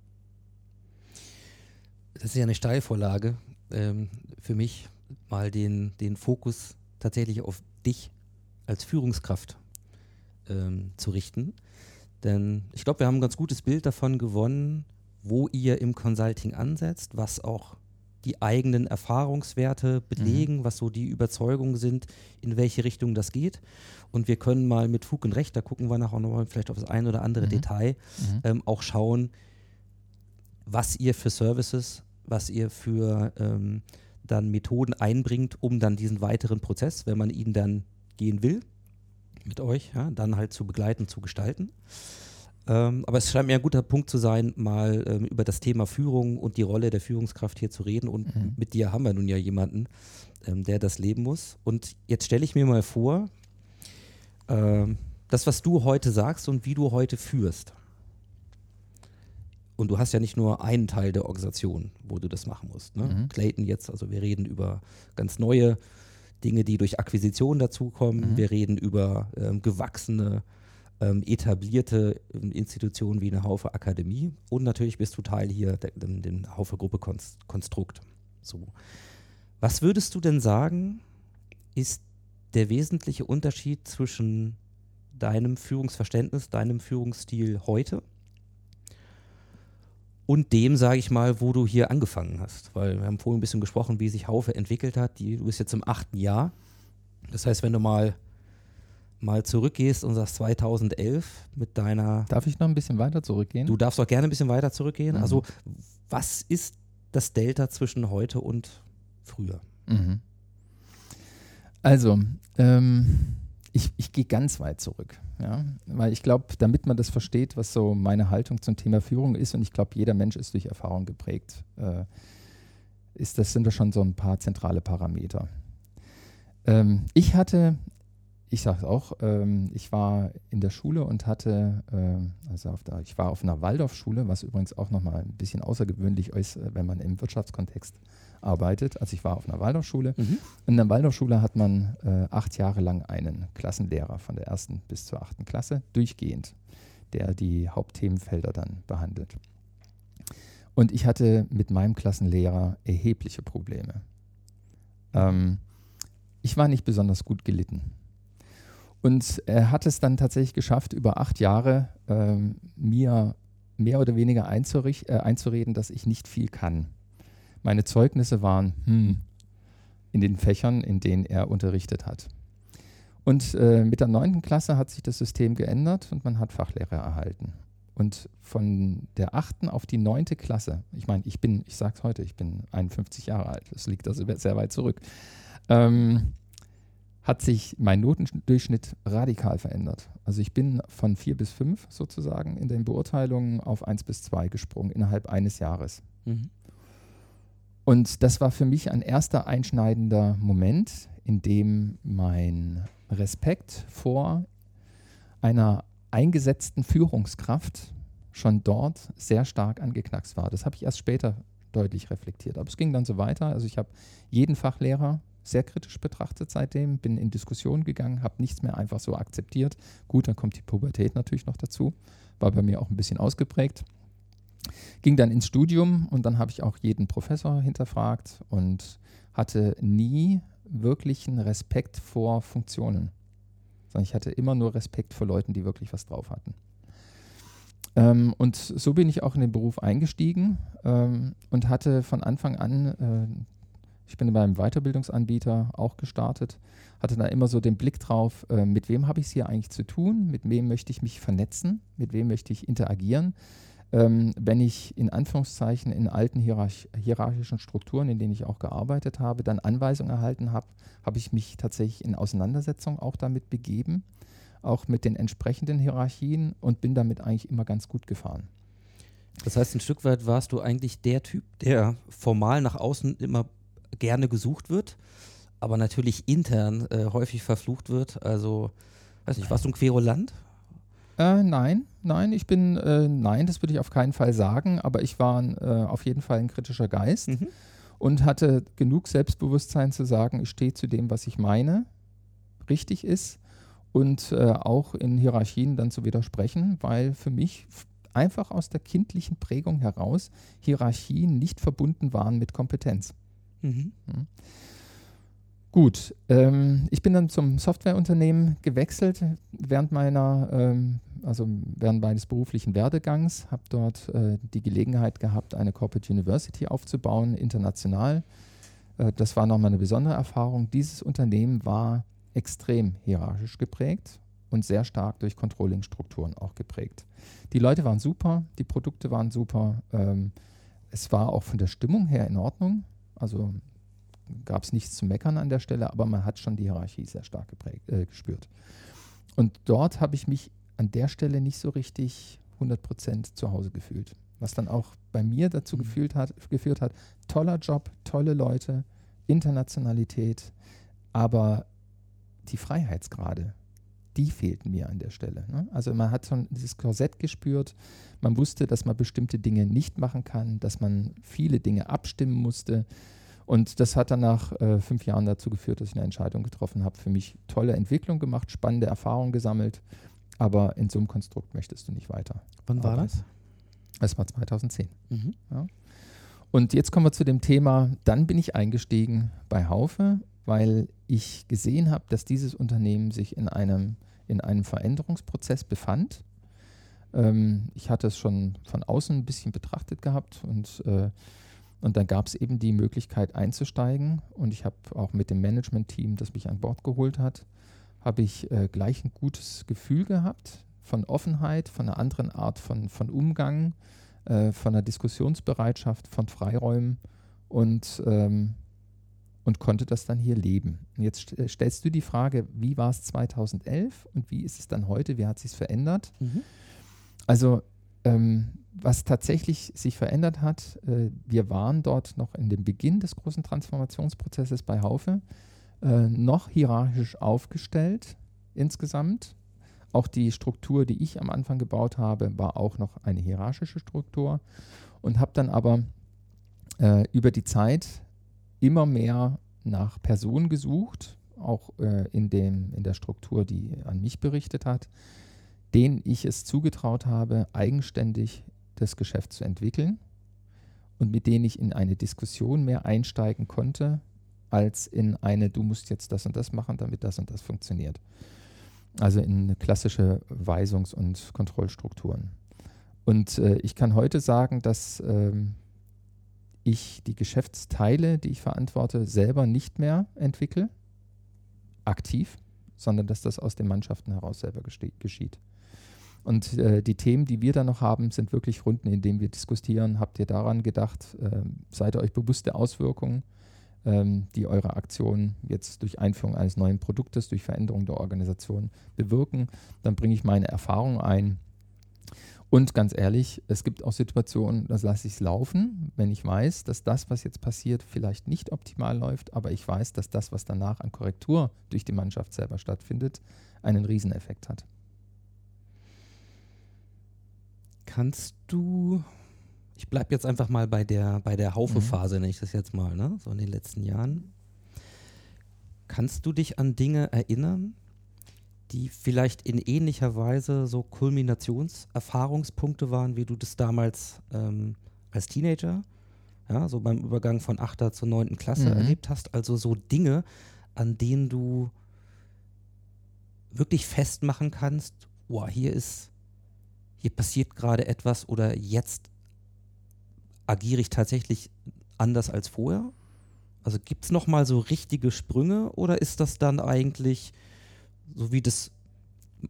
Das ist ja eine Steilvorlage ähm, für mich, mal den, den Fokus tatsächlich auf dich als Führungskraft ähm, zu richten. Denn ich glaube, wir haben ein ganz gutes Bild davon gewonnen, wo ihr im Consulting ansetzt, was auch die eigenen Erfahrungswerte belegen, mhm. was so die Überzeugungen sind, in welche Richtung das geht. Und wir können mal mit Fug und Recht, da gucken wir nachher nochmal vielleicht auf das ein oder andere mhm. Detail, mhm. Ähm, auch schauen, was ihr für Services, was ihr für ähm, dann Methoden einbringt, um dann diesen weiteren Prozess, wenn man ihn dann gehen will, mit euch, ja, dann halt zu begleiten, zu gestalten. Ähm, aber es scheint mir ein guter Punkt zu sein, mal ähm, über das Thema Führung und die Rolle der Führungskraft hier zu reden. Und mhm. mit dir haben wir nun ja jemanden, ähm, der das leben muss. Und jetzt stelle ich mir mal vor, ähm, das, was du heute sagst und wie du heute führst. Und du hast ja nicht nur einen Teil der Organisation, wo du das machen musst. Ne? Mhm. Clayton jetzt, also wir reden über ganz neue Dinge, die durch Akquisition dazukommen. Mhm. Wir reden über ähm, gewachsene ähm, etablierte ähm, Institutionen wie eine Haufe Akademie und natürlich bist du Teil hier dem, dem Haufe Gruppe Konst Konstrukt. So. Was würdest du denn sagen, ist der wesentliche Unterschied zwischen deinem Führungsverständnis, deinem Führungsstil heute und dem, sage ich mal, wo du hier angefangen hast? Weil wir haben vorhin ein bisschen gesprochen, wie sich Haufe entwickelt hat. Die, du bist jetzt im achten Jahr. Das heißt, wenn du mal mal zurückgehst und sagst 2011 mit deiner. Darf ich noch ein bisschen weiter zurückgehen? Du darfst auch gerne ein bisschen weiter zurückgehen. Mhm. Also, was ist das Delta zwischen heute und früher? Mhm. Also, ähm, ich, ich gehe ganz weit zurück. Ja? Weil ich glaube, damit man das versteht, was so meine Haltung zum Thema Führung ist, und ich glaube, jeder Mensch ist durch Erfahrung geprägt, äh, ist, das sind da schon so ein paar zentrale Parameter. Ähm, ich hatte ich sage es auch, ähm, ich war in der Schule und hatte, äh, also auf der, ich war auf einer Waldorfschule, was übrigens auch nochmal ein bisschen außergewöhnlich ist, äh, wenn man im Wirtschaftskontext arbeitet. Also ich war auf einer Waldorfschule. Mhm. In der Waldorfschule hat man äh, acht Jahre lang einen Klassenlehrer von der ersten bis zur achten Klasse durchgehend, der die Hauptthemenfelder dann behandelt. Und ich hatte mit meinem Klassenlehrer erhebliche Probleme. Ähm, ich war nicht besonders gut gelitten. Und er hat es dann tatsächlich geschafft, über acht Jahre ähm, mir mehr oder weniger äh, einzureden, dass ich nicht viel kann. Meine Zeugnisse waren hm, in den Fächern, in denen er unterrichtet hat. Und äh, mit der neunten Klasse hat sich das System geändert und man hat Fachlehrer erhalten. Und von der achten auf die neunte Klasse, ich meine, ich bin, ich sage es heute, ich bin 51 Jahre alt, das liegt also sehr weit zurück. Ähm, hat sich mein Notendurchschnitt radikal verändert. Also ich bin von vier bis fünf sozusagen in den Beurteilungen auf eins bis zwei gesprungen innerhalb eines Jahres. Mhm. Und das war für mich ein erster einschneidender Moment, in dem mein Respekt vor einer eingesetzten Führungskraft schon dort sehr stark angeknackst war. Das habe ich erst später deutlich reflektiert. Aber es ging dann so weiter. Also ich habe jeden Fachlehrer sehr kritisch betrachtet seitdem, bin in Diskussionen gegangen, habe nichts mehr einfach so akzeptiert. Gut, dann kommt die Pubertät natürlich noch dazu, war bei mir auch ein bisschen ausgeprägt. Ging dann ins Studium und dann habe ich auch jeden Professor hinterfragt und hatte nie wirklichen Respekt vor Funktionen, sondern ich hatte immer nur Respekt vor Leuten, die wirklich was drauf hatten. Ähm, und so bin ich auch in den Beruf eingestiegen ähm, und hatte von Anfang an äh, ich bin beim Weiterbildungsanbieter auch gestartet, hatte da immer so den Blick drauf, äh, mit wem habe ich es hier eigentlich zu tun, mit wem möchte ich mich vernetzen, mit wem möchte ich interagieren. Ähm, wenn ich in Anführungszeichen in alten hierarch hierarchischen Strukturen, in denen ich auch gearbeitet habe, dann Anweisungen erhalten habe, habe ich mich tatsächlich in Auseinandersetzung auch damit begeben, auch mit den entsprechenden Hierarchien und bin damit eigentlich immer ganz gut gefahren. Das heißt, ein Stück weit warst du eigentlich der Typ, der formal nach außen immer gerne gesucht wird, aber natürlich intern äh, häufig verflucht wird. Also, weiß nicht, warst du ein Querulant? Äh, nein, nein, ich bin, äh, nein, das würde ich auf keinen Fall sagen, aber ich war äh, auf jeden Fall ein kritischer Geist mhm. und hatte genug Selbstbewusstsein zu sagen, ich stehe zu dem, was ich meine, richtig ist und äh, auch in Hierarchien dann zu widersprechen, weil für mich einfach aus der kindlichen Prägung heraus Hierarchien nicht verbunden waren mit Kompetenz. Mhm. Mhm. Gut, ähm, ich bin dann zum Softwareunternehmen gewechselt während meiner, ähm, also während meines beruflichen Werdegangs, habe dort äh, die Gelegenheit gehabt, eine Corporate University aufzubauen, international. Äh, das war nochmal eine besondere Erfahrung. Dieses Unternehmen war extrem hierarchisch geprägt und sehr stark durch Controlling-Strukturen auch geprägt. Die Leute waren super, die Produkte waren super. Ähm, es war auch von der Stimmung her in Ordnung. Also gab es nichts zu meckern an der Stelle, aber man hat schon die Hierarchie sehr stark geprägt, äh, gespürt. Und dort habe ich mich an der Stelle nicht so richtig 100% zu Hause gefühlt. Was dann auch bei mir dazu mhm. gefühlt hat, geführt hat, toller Job, tolle Leute, Internationalität, aber die Freiheitsgrade, die fehlten mir an der Stelle. Ne? Also man hat schon dieses Korsett gespürt, man wusste, dass man bestimmte Dinge nicht machen kann, dass man viele Dinge abstimmen musste. Und das hat dann nach äh, fünf Jahren dazu geführt, dass ich eine Entscheidung getroffen habe, für mich tolle Entwicklung gemacht, spannende Erfahrungen gesammelt, aber in so einem Konstrukt möchtest du nicht weiter. Wann war das? Es war 2010. Mhm. Und jetzt kommen wir zu dem Thema, dann bin ich eingestiegen bei Haufe, weil ich gesehen habe, dass dieses Unternehmen sich in einem, in einem Veränderungsprozess befand. Ähm, ich hatte es schon von außen ein bisschen betrachtet gehabt und, äh, und dann gab es eben die Möglichkeit einzusteigen und ich habe auch mit dem Management-Team, das mich an Bord geholt hat, habe ich äh, gleich ein gutes Gefühl gehabt von Offenheit, von einer anderen Art von, von Umgang, äh, von einer Diskussionsbereitschaft, von Freiräumen und, ähm, und konnte das dann hier leben. Und jetzt äh, stellst du die Frage, wie war es 2011 und wie ist es dann heute, wie hat sich verändert? Mhm. Also ähm, was tatsächlich sich verändert hat, äh, wir waren dort noch in dem Beginn des großen Transformationsprozesses bei Haufe, äh, noch hierarchisch aufgestellt insgesamt. Auch die Struktur, die ich am Anfang gebaut habe, war auch noch eine hierarchische Struktur und habe dann aber äh, über die Zeit immer mehr nach Personen gesucht, auch äh, in, dem, in der Struktur, die an mich berichtet hat, denen ich es zugetraut habe, eigenständig das Geschäft zu entwickeln und mit denen ich in eine Diskussion mehr einsteigen konnte, als in eine, du musst jetzt das und das machen, damit das und das funktioniert. Also in klassische Weisungs- und Kontrollstrukturen. Und äh, ich kann heute sagen, dass ähm, ich die Geschäftsteile, die ich verantworte, selber nicht mehr entwickle, aktiv, sondern dass das aus den Mannschaften heraus selber geschieht. Und äh, die Themen, die wir da noch haben, sind wirklich Runden, in denen wir diskutieren. Habt ihr daran gedacht? Äh, seid ihr euch bewusst der Auswirkungen, ähm, die eure Aktionen jetzt durch Einführung eines neuen Produktes, durch Veränderung der Organisation bewirken? Dann bringe ich meine Erfahrung ein. Und ganz ehrlich, es gibt auch Situationen, da lasse ich es laufen, wenn ich weiß, dass das, was jetzt passiert, vielleicht nicht optimal läuft, aber ich weiß, dass das, was danach an Korrektur durch die Mannschaft selber stattfindet, einen Rieseneffekt hat. Kannst du, ich bleibe jetzt einfach mal bei der, bei der Haufe-Phase, nenne ich das jetzt mal, ne? so in den letzten Jahren. Kannst du dich an Dinge erinnern, die vielleicht in ähnlicher Weise so Kulminationserfahrungspunkte waren, wie du das damals ähm, als Teenager, ja, so beim Übergang von 8. zur 9. Klasse Mhm. erlebt hast? Also so Dinge, an denen du wirklich festmachen kannst, boah, hier ist, hier passiert gerade etwas oder jetzt agiere ich tatsächlich anders als vorher? Also gibt es nochmal so richtige Sprünge oder ist das dann eigentlich, so wie das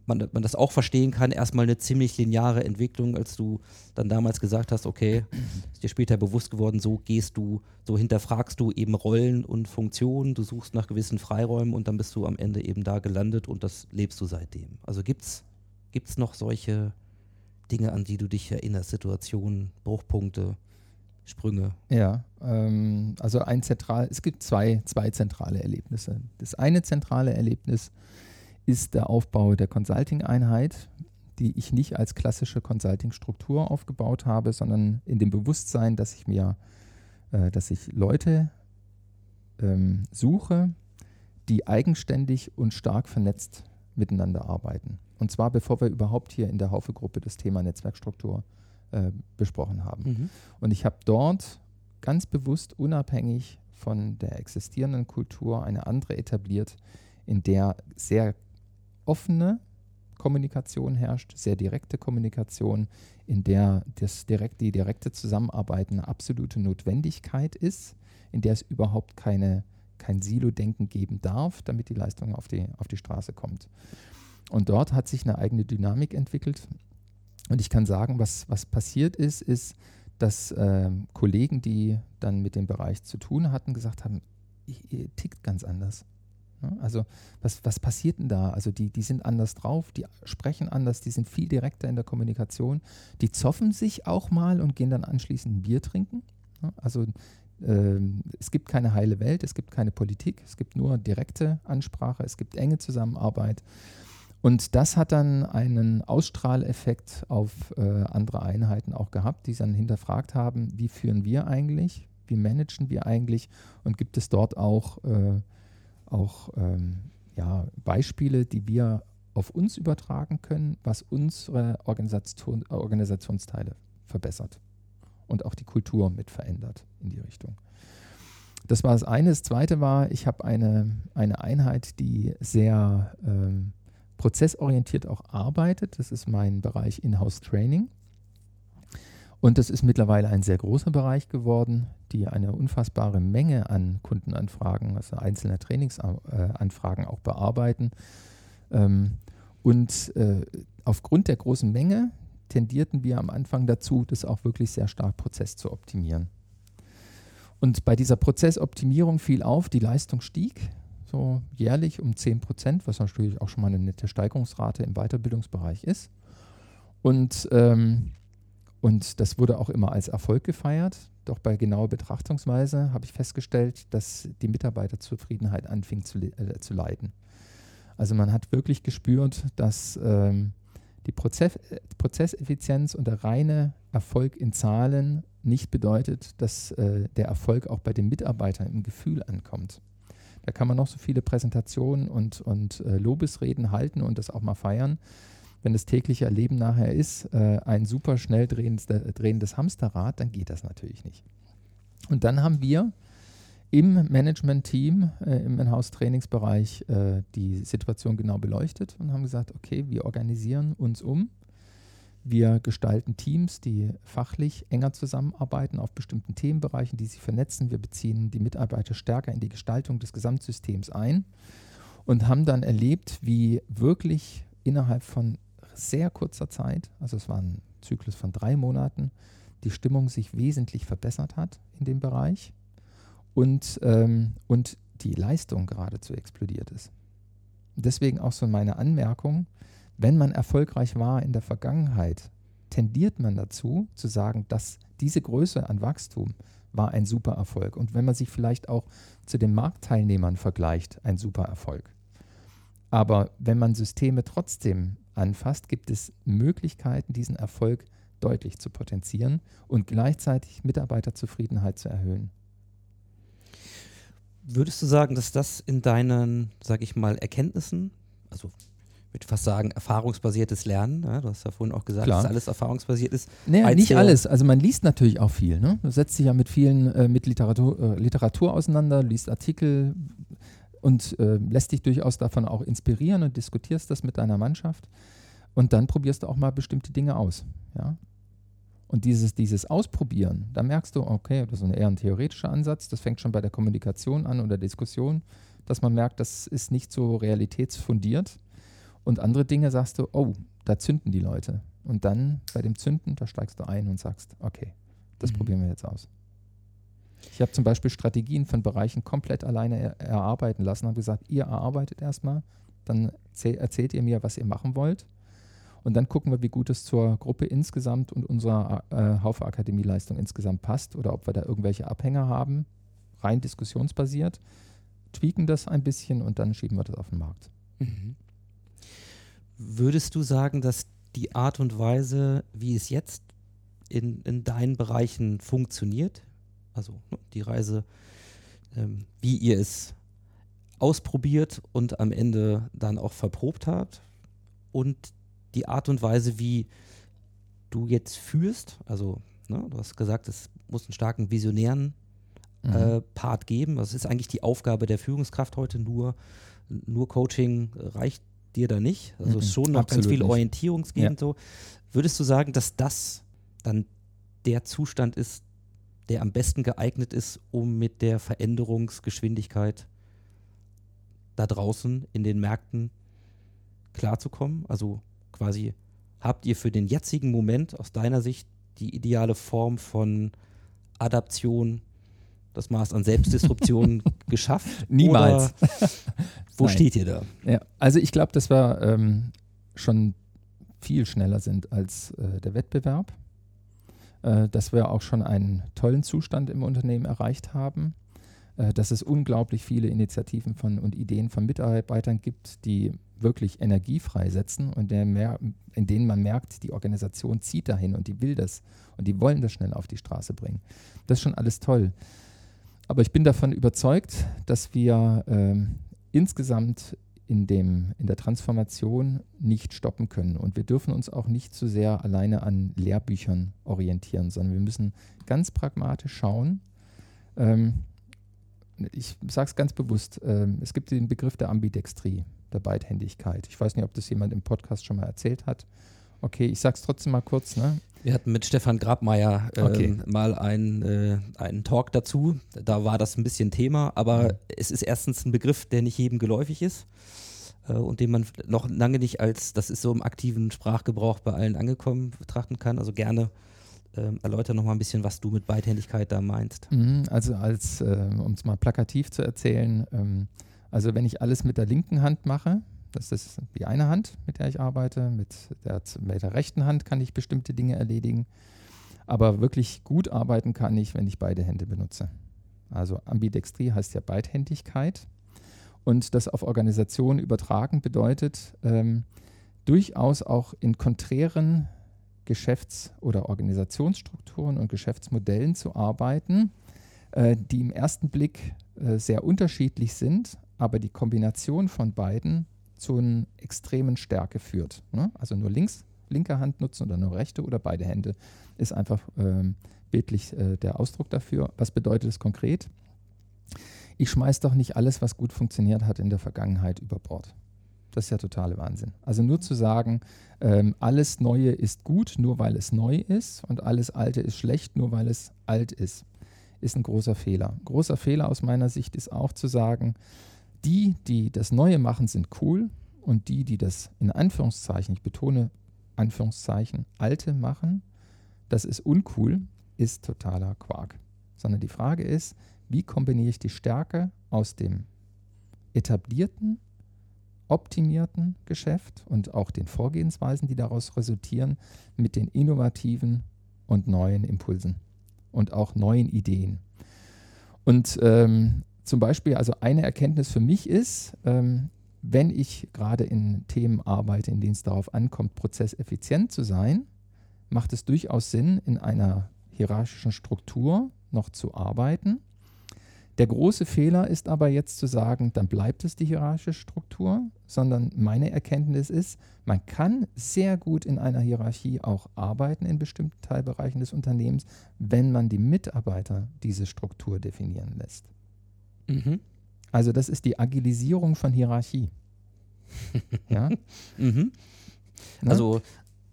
man, man das auch verstehen kann, erstmal eine ziemlich lineare Entwicklung, als du dann damals gesagt hast, okay, ist dir später bewusst geworden, so gehst du, so hinterfragst du eben Rollen und Funktionen, du suchst nach gewissen Freiräumen und dann bist du am Ende eben da gelandet und das lebst du seitdem. Also gibt's gibt's noch solche Dinge, an die du dich erinnerst, Situationen, Bruchpunkte, Sprünge? Ja, ähm, also ein zentral, es gibt zwei, zwei zentrale Erlebnisse. Das eine zentrale Erlebnis ist der Aufbau der Consulting-Einheit, die ich nicht als klassische Consulting-Struktur aufgebaut habe, sondern in dem Bewusstsein, dass ich mir, äh, dass ich Leute ähm, suche, die eigenständig und stark vernetzt miteinander arbeiten. Und zwar bevor wir überhaupt hier in der Haufe-Gruppe das Thema Netzwerkstruktur äh, besprochen haben. Mhm. Und ich habe dort ganz bewusst unabhängig von der existierenden Kultur eine andere etabliert, in der sehr offene Kommunikation herrscht, sehr direkte Kommunikation, in der das direkt, die direkte Zusammenarbeit eine absolute Notwendigkeit ist, in der es überhaupt keine, kein Silo-Denken geben darf, damit die Leistung auf die, auf die Straße kommt. Und dort hat sich eine eigene Dynamik entwickelt. Und ich kann sagen, was, was passiert ist, ist, dass ähm, Kollegen, die dann mit dem Bereich zu tun hatten, gesagt haben, ihr tickt ganz anders. Ja, also was, was passiert denn da? Also die, die sind anders drauf, die sprechen anders, die sind viel direkter in der Kommunikation, die zoffen sich auch mal und gehen dann anschließend ein Bier trinken. Ja, also ähm, es gibt keine heile Welt, es gibt keine Politik, es gibt nur direkte Ansprache, es gibt enge Zusammenarbeit. Und das hat dann einen Ausstrahleffekt auf äh, andere Einheiten auch gehabt, die dann hinterfragt haben, wie führen wir eigentlich, wie managen wir eigentlich und gibt es dort auch, äh, auch ähm, ja, Beispiele, die wir auf uns übertragen können, was unsere Organisation, Organisationsteile verbessert und auch die Kultur mit verändert in die Richtung. Das war das eine. Das zweite war, ich habe eine, eine Einheit, die sehr ähm, prozessorientiert auch arbeitet. Das ist mein Bereich Inhouse Training. Und das ist mittlerweile ein sehr großer Bereich geworden, die eine unfassbare Menge an Kundenanfragen, also einzelne Trainingsanfragen auch bearbeiten. Ähm, und äh, aufgrund der großen Menge tendierten wir am Anfang dazu, das auch wirklich sehr stark Prozess zu optimieren. Und bei dieser Prozessoptimierung fiel auf, die Leistung stieg so jährlich um 10 Prozent, was natürlich auch schon mal eine nette Steigerungsrate im Weiterbildungsbereich ist. Und, ähm, und das wurde auch immer als Erfolg gefeiert. Doch bei genauer Betrachtungsweise habe ich festgestellt, dass die Mitarbeiterzufriedenheit anfing zu, äh, zu leiden. Also man hat wirklich gespürt, dass ähm, die Prozess, Prozesseffizienz und der reine Erfolg in Zahlen nicht bedeutet, dass äh, der Erfolg auch bei den Mitarbeitern im Gefühl ankommt. Da kann man noch so viele Präsentationen und, und äh, Lobesreden halten und das auch mal feiern. Wenn das tägliche Erleben nachher ist, äh, ein super schnell drehendes, drehendes Hamsterrad, dann geht das natürlich nicht. Und dann haben wir im Management-Team, äh, im Inhouse-Trainingsbereich, äh, die Situation genau beleuchtet und haben gesagt, okay, wir organisieren uns um. Wir gestalten Teams, die fachlich enger zusammenarbeiten auf bestimmten Themenbereichen, die sich vernetzen. Wir beziehen die Mitarbeiter stärker in die Gestaltung des Gesamtsystems ein und haben dann erlebt, wie wirklich innerhalb von sehr kurzer Zeit, also es war ein Zyklus von drei Monaten, die Stimmung sich wesentlich verbessert hat in dem Bereich und, ähm, und die Leistung geradezu explodiert ist. Deswegen auch so meine Anmerkung, wenn man erfolgreich war in der Vergangenheit, tendiert man dazu zu sagen, dass diese Größe an Wachstum war ein super Erfolg. Und wenn man sich vielleicht auch zu den Marktteilnehmern vergleicht, ein super Erfolg. Aber wenn man Systeme trotzdem anfasst, gibt es Möglichkeiten, diesen Erfolg deutlich zu potenzieren und gleichzeitig Mitarbeiterzufriedenheit zu erhöhen. Würdest du sagen, dass das in deinen, sag ich mal, Erkenntnissen, also ich würde fast sagen, erfahrungsbasiertes Lernen, ja, du hast ja vorhin auch gesagt, Klar. dass alles erfahrungsbasiert ist. Naja, nicht alles. Also man liest natürlich auch viel. Ne? Du setzt dich ja mit vielen, äh, mit Literatur, äh, Literatur auseinander, liest Artikel und äh, lässt dich durchaus davon auch inspirieren und diskutierst das mit deiner Mannschaft. Und dann probierst du auch mal bestimmte Dinge aus. Ja? Und dieses, dieses Ausprobieren, da merkst du, okay, das ist ein eher ein theoretischer Ansatz, das fängt schon bei der Kommunikation an oder Diskussion, dass man merkt, das ist nicht so realitätsfundiert. Und andere Dinge sagst du, oh, da zünden die Leute. Und dann bei dem Zünden, da steigst du ein und sagst, okay, das Mhm. probieren wir jetzt aus. Ich habe zum Beispiel Strategien von Bereichen komplett alleine er erarbeiten lassen, habe gesagt, ihr erarbeitet erstmal, dann erzäh- erzählt ihr mir, was ihr machen wollt. Und dann gucken wir, wie gut es zur Gruppe insgesamt und unserer äh, Haufe Akademieleistung insgesamt passt oder ob wir da irgendwelche Abhänger haben, rein diskussionsbasiert, tweaken das ein bisschen und dann schieben wir das auf den Markt. Mhm. Würdest du sagen, dass die Art und Weise, wie es jetzt in, in deinen Bereichen funktioniert, also ne, die Reise, ähm, wie ihr es ausprobiert und am Ende dann auch verprobt habt und die Art und Weise, wie du jetzt führst, also ne, du hast gesagt, es muss einen starken visionären Mhm. äh, Part geben. Das ist eigentlich die Aufgabe der Führungskraft heute. Nur, nur Coaching reicht dir da nicht. Also Mhm, es ist schon noch ganz viel nicht. orientierungsgebend so. Würdest du sagen, dass das dann der Zustand ist, der am besten geeignet ist, um mit der Veränderungsgeschwindigkeit da draußen in den Märkten klarzukommen? Also quasi, habt ihr für den jetzigen Moment aus deiner Sicht die ideale Form von Adaption, das Maß an Selbstdisruption geschafft? Niemals. Oder wo Nein. steht ihr da? Ja, also ich glaube, dass wir ähm, schon viel schneller sind als äh, der Wettbewerb, äh, dass wir auch schon einen tollen Zustand im Unternehmen erreicht haben, äh, dass es unglaublich viele Initiativen von, und Ideen von Mitarbeitern gibt, die wirklich Energie freisetzen und mer in denen man merkt, die Organisation zieht dahin und die will das und die wollen das schnell auf die Straße bringen. Das ist schon alles toll. Aber ich bin davon überzeugt, dass wir ähm, insgesamt in, dem, in der Transformation nicht stoppen können. Und wir dürfen uns auch nicht zu sehr alleine an Lehrbüchern orientieren, sondern wir müssen ganz pragmatisch schauen. Ähm, ich sage es ganz bewusst, ähm, es gibt den Begriff der Ambidextrie, der Beidhändigkeit. Ich weiß nicht, ob das jemand im Podcast schon mal erzählt hat. Okay, ich sage es trotzdem mal kurz. Ne? Wir hatten mit Stefan Grabmeier ähm, Okay. mal einen, äh, einen Talk dazu. Da war das ein bisschen Thema, aber Mhm. es ist erstens ein Begriff, der nicht jedem geläufig ist äh, und den man noch lange nicht als, das ist so im aktiven Sprachgebrauch bei allen angekommen, betrachten kann. Also gerne ähm, erläuter noch mal ein bisschen, was du mit Beidhändigkeit da meinst. Mhm, Also als, ähm, um es mal plakativ zu erzählen, ähm, also wenn ich alles mit der linken Hand mache, das ist die eine Hand, mit der ich arbeite, mit der, mit der rechten Hand kann ich bestimmte Dinge erledigen, aber wirklich gut arbeiten kann ich, wenn ich beide Hände benutze. Also Ambidextrie heißt ja Beidhändigkeit und das auf Organisationen übertragen bedeutet, ähm, durchaus auch in konträren Geschäfts- oder Organisationsstrukturen und Geschäftsmodellen zu arbeiten, äh, die im ersten Blick äh, sehr unterschiedlich sind, aber die Kombination von beiden zu einer extremen Stärke führt. Ne? Also nur links, linke Hand nutzen oder nur rechte oder beide Hände ist einfach ähm, bildlich äh, der Ausdruck dafür. Was bedeutet es konkret? Ich schmeiß doch nicht alles, was gut funktioniert hat in der Vergangenheit, über Bord. Das ist ja totale Wahnsinn. Also nur zu sagen, ähm, alles Neue ist gut, nur weil es neu ist und alles Alte ist schlecht, nur weil es alt ist, ist ein großer Fehler. Großer Fehler aus meiner Sicht ist auch zu sagen, die, die das Neue machen, sind cool und die, die das in Anführungszeichen, ich betone Anführungszeichen, Alte machen, das ist uncool, ist totaler Quark. Sondern die Frage ist, wie kombiniere ich die Stärke aus dem etablierten, optimierten Geschäft und auch den Vorgehensweisen, die daraus resultieren, mit den innovativen und neuen Impulsen und auch neuen Ideen. Und ähm, zum Beispiel, also eine Erkenntnis für mich ist, ähm, wenn ich gerade in Themen arbeite, in denen es darauf ankommt, prozesseffizient zu sein, macht es durchaus Sinn, in einer hierarchischen Struktur noch zu arbeiten. Der große Fehler ist aber jetzt zu sagen, dann bleibt es die hierarchische Struktur, sondern meine Erkenntnis ist, man kann sehr gut in einer Hierarchie auch arbeiten in bestimmten Teilbereichen des Unternehmens, wenn man die Mitarbeiter diese Struktur definieren lässt. Mhm. Also das ist die Agilisierung von Hierarchie. ja? Mhm. Ne? Also,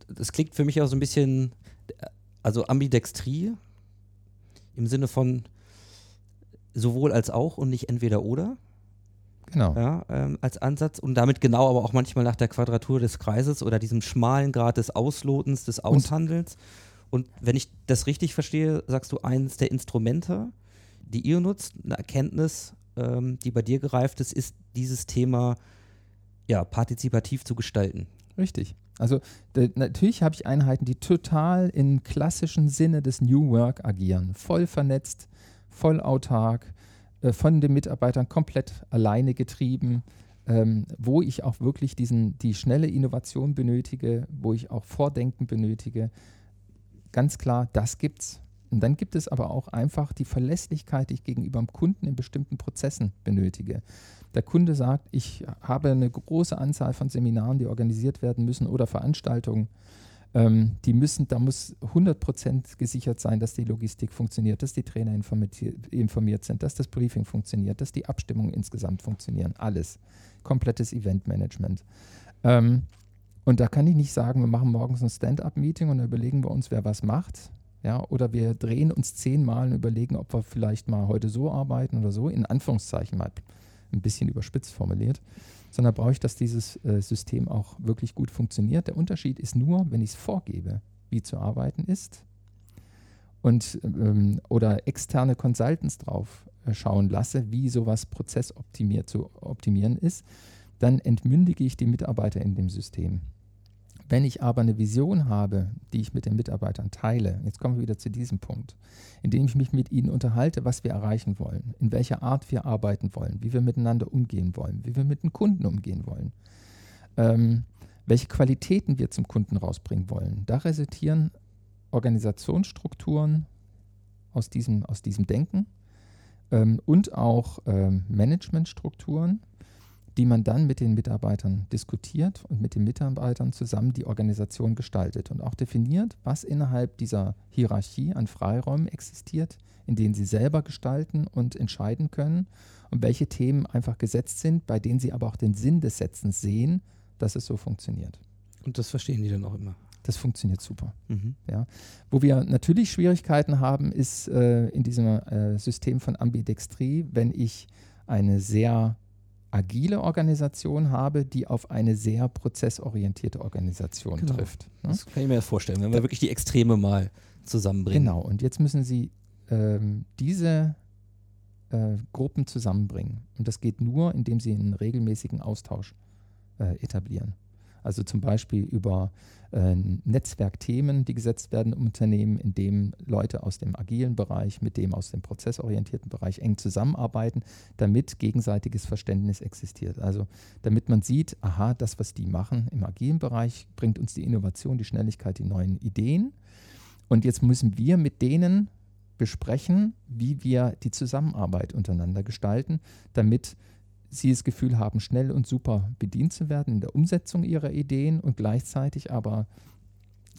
das klingt für mich auch so ein bisschen, also Ambidextrie im Sinne von sowohl als auch und nicht entweder oder genau. ja, ähm, als Ansatz und damit genau aber auch manchmal nach der Quadratur des Kreises oder diesem schmalen Grad des Auslotens, des Aushandelns. Und wenn ich das richtig verstehe, sagst du, eines der Instrumente, die ihr nutzt, eine Erkenntnis, ähm, die bei dir gereift ist, ist dieses Thema ja, partizipativ zu gestalten. Richtig. Also natürlich habe ich Einheiten, die total im klassischen Sinne des New Work agieren. Voll vernetzt, voll autark, äh, von den Mitarbeitern komplett alleine getrieben, ähm, wo ich auch wirklich diesen, die schnelle Innovation benötige, wo ich auch Vordenken benötige. Ganz klar, das gibt's. Und dann gibt es aber auch einfach die Verlässlichkeit, die ich gegenüber dem Kunden in bestimmten Prozessen benötige. Der Kunde sagt, ich habe eine große Anzahl von Seminaren, die organisiert werden müssen oder Veranstaltungen. Ähm, die müssen, da muss 100% gesichert sein, dass die Logistik funktioniert, dass die Trainer informiert, sind, dass das Briefing funktioniert, dass die Abstimmungen insgesamt funktionieren. Alles. Komplettes Eventmanagement. Ähm, und da kann ich nicht sagen, wir machen morgens ein Stand-up-Meeting und überlegen wir uns, wer was macht. Ja, oder wir drehen uns zehnmal und überlegen, ob wir vielleicht mal heute so arbeiten oder so, in Anführungszeichen mal ein bisschen überspitzt formuliert, sondern brauche ich, dass dieses äh, System auch wirklich gut funktioniert. Der Unterschied ist nur, wenn ich es vorgebe, wie zu arbeiten ist und ähm, oder externe Consultants drauf äh, schauen lasse, wie sowas prozessoptimiert zu optimieren ist, dann entmündige ich die Mitarbeiter in dem System. Wenn ich aber eine Vision habe, die ich mit den Mitarbeitern teile, jetzt kommen wir wieder zu diesem Punkt, indem ich mich mit ihnen unterhalte, was wir erreichen wollen, in welcher Art wir arbeiten wollen, wie wir miteinander umgehen wollen, wie wir mit den Kunden umgehen wollen, ähm, welche Qualitäten wir zum Kunden rausbringen wollen. Da resultieren Organisationsstrukturen aus diesem, aus diesem Denken ähm, und auch ähm, Managementstrukturen, die man dann mit den Mitarbeitern diskutiert und mit den Mitarbeitern zusammen die Organisation gestaltet und auch definiert, was innerhalb dieser Hierarchie an Freiräumen existiert, in denen sie selber gestalten und entscheiden können und welche Themen einfach gesetzt sind, bei denen sie aber auch den Sinn des Setzens sehen, dass es so funktioniert. Und das verstehen die dann auch immer. Das funktioniert super. Mhm. Ja. Wo wir natürlich Schwierigkeiten haben, ist äh, in diesem äh, System von Ambidextrie, wenn ich eine sehr agile Organisation habe, die auf eine sehr prozessorientierte Organisation Genau. trifft. ne? Das kann ich mir vorstellen, wenn wir wirklich die Extreme mal zusammenbringen. Genau, und jetzt müssen Sie ähm, diese äh, Gruppen zusammenbringen. Und das geht nur, indem Sie einen regelmäßigen Austausch äh, etablieren. Also zum Beispiel über äh, Netzwerkthemen, die gesetzt werden im Unternehmen, in dem Leute aus dem agilen Bereich mit dem aus dem prozessorientierten Bereich eng zusammenarbeiten, damit gegenseitiges Verständnis existiert. Also damit man sieht, aha, das, was die machen im agilen Bereich, bringt uns die Innovation, die Schnelligkeit, die neuen Ideen. Und jetzt müssen wir mit denen besprechen, wie wir die Zusammenarbeit untereinander gestalten, damit sie das Gefühl haben, schnell und super bedient zu werden in der Umsetzung ihrer Ideen und gleichzeitig aber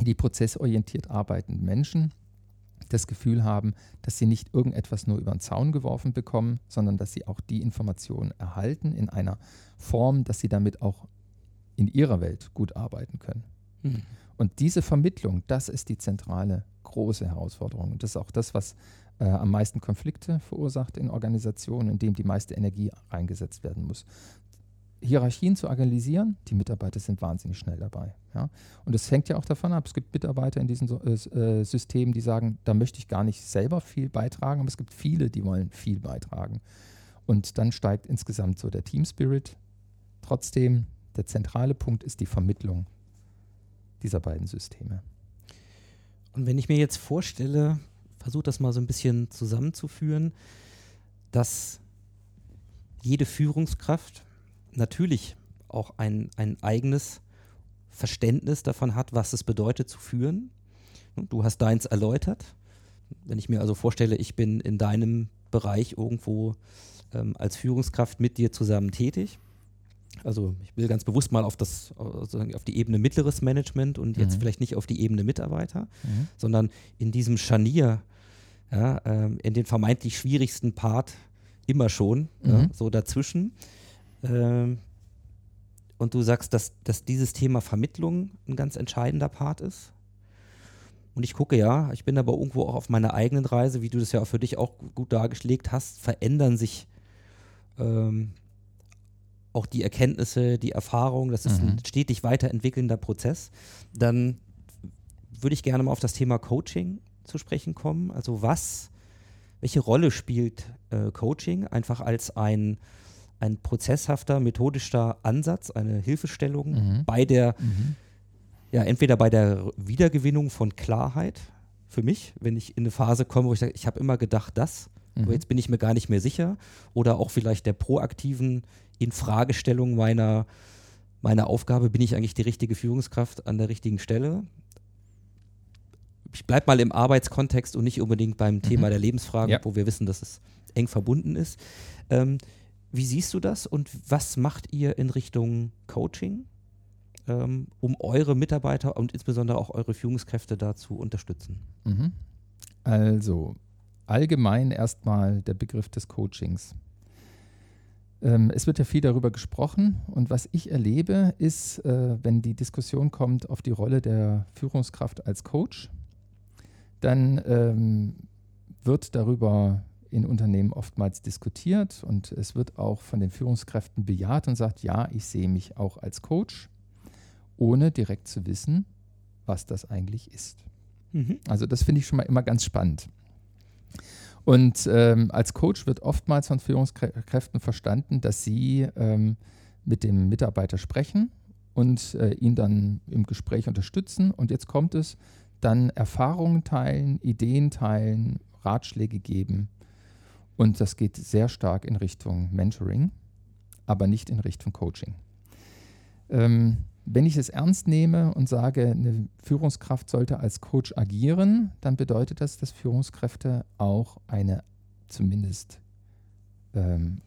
die prozessorientiert arbeitenden Menschen das Gefühl haben, dass sie nicht irgendetwas nur über den Zaun geworfen bekommen, sondern dass sie auch die Informationen erhalten in einer Form, dass sie damit auch in ihrer Welt gut arbeiten können. Mhm. Und diese Vermittlung, das ist die zentrale große Herausforderung. Und das ist auch das, was äh, am meisten Konflikte verursacht in Organisationen, in denen die meiste Energie eingesetzt werden muss. Hierarchien zu agilisieren, die Mitarbeiter sind wahnsinnig schnell dabei. Ja? Und es hängt ja auch davon ab, es gibt Mitarbeiter in diesen äh, äh, Systemen, die sagen, da möchte ich gar nicht selber viel beitragen, aber es gibt viele, die wollen viel beitragen. Und dann steigt insgesamt so der Team Spirit. Trotzdem, der zentrale Punkt ist die Vermittlung dieser beiden Systeme. Und wenn ich mir jetzt vorstelle, versuche das mal so ein bisschen zusammenzuführen, dass jede Führungskraft natürlich auch ein, ein eigenes Verständnis davon hat, was es bedeutet zu führen. Du hast deins erläutert. Wenn ich mir also vorstelle, ich bin in deinem Bereich irgendwo ähm, als Führungskraft mit dir zusammen tätig. Also ich will ganz bewusst mal auf das auf die Ebene mittleres Management und jetzt Mhm. vielleicht nicht auf die Ebene Mitarbeiter, sondern in diesem Scharnier, ja, ähm, in den vermeintlich schwierigsten Part immer schon, ja, Mhm. so dazwischen. Ähm, und du sagst, dass, dass dieses Thema Vermittlung ein ganz entscheidender Part ist. Und ich gucke ja, ich bin aber irgendwo auch auf meiner eigenen Reise, wie du das ja auch für dich auch gu- gut dargelegt hast, verändern sich ähm, auch die Erkenntnisse, die Erfahrungen, das ist ein Mhm. stetig weiterentwickelnder Prozess. Dann würde ich gerne mal auf das Thema Coaching zu sprechen kommen. Also was, welche Rolle spielt äh, Coaching einfach als ein, ein prozesshafter, methodischer Ansatz, eine Hilfestellung Mhm. bei der, Mhm. ja, entweder bei der Wiedergewinnung von Klarheit für mich, wenn ich in eine Phase komme, wo ich sage, ich habe immer gedacht das, aber Mhm. jetzt bin ich mir gar nicht mehr sicher. Oder auch vielleicht der proaktiven Infragestellung meiner, meiner Aufgabe, bin ich eigentlich die richtige Führungskraft an der richtigen Stelle? Ich bleibe mal im Arbeitskontext und nicht unbedingt beim Thema der Lebensfragen, Ja. wo wir wissen, dass es eng verbunden ist. Ähm, wie siehst du das und was macht ihr in Richtung Coaching, ähm, um eure Mitarbeiter und insbesondere auch eure Führungskräfte da zu unterstützen? Mhm. Also allgemein erstmal der Begriff des Coachings. Ähm, es wird ja viel darüber gesprochen und was ich erlebe ist, äh, wenn die Diskussion kommt auf die Rolle der Führungskraft als Coach, dann ähm, wird darüber in Unternehmen oftmals diskutiert und es wird auch von den Führungskräften bejaht und sagt, ja, ich sehe mich auch als Coach, ohne direkt zu wissen, was das eigentlich ist. Also das finde ich schon mal immer ganz spannend. Und ähm, als Coach wird oftmals von Führungskräften verstanden, dass sie ähm, mit dem Mitarbeiter sprechen und äh, ihn dann im Gespräch unterstützen. Und jetzt kommt es, dann Erfahrungen teilen, Ideen teilen, Ratschläge geben. Und das geht sehr stark in Richtung Mentoring, aber nicht in Richtung Coaching. Ähm, wenn ich es ernst nehme und sage, eine Führungskraft sollte als Coach agieren, dann bedeutet das, dass Führungskräfte auch eine zumindest ähm,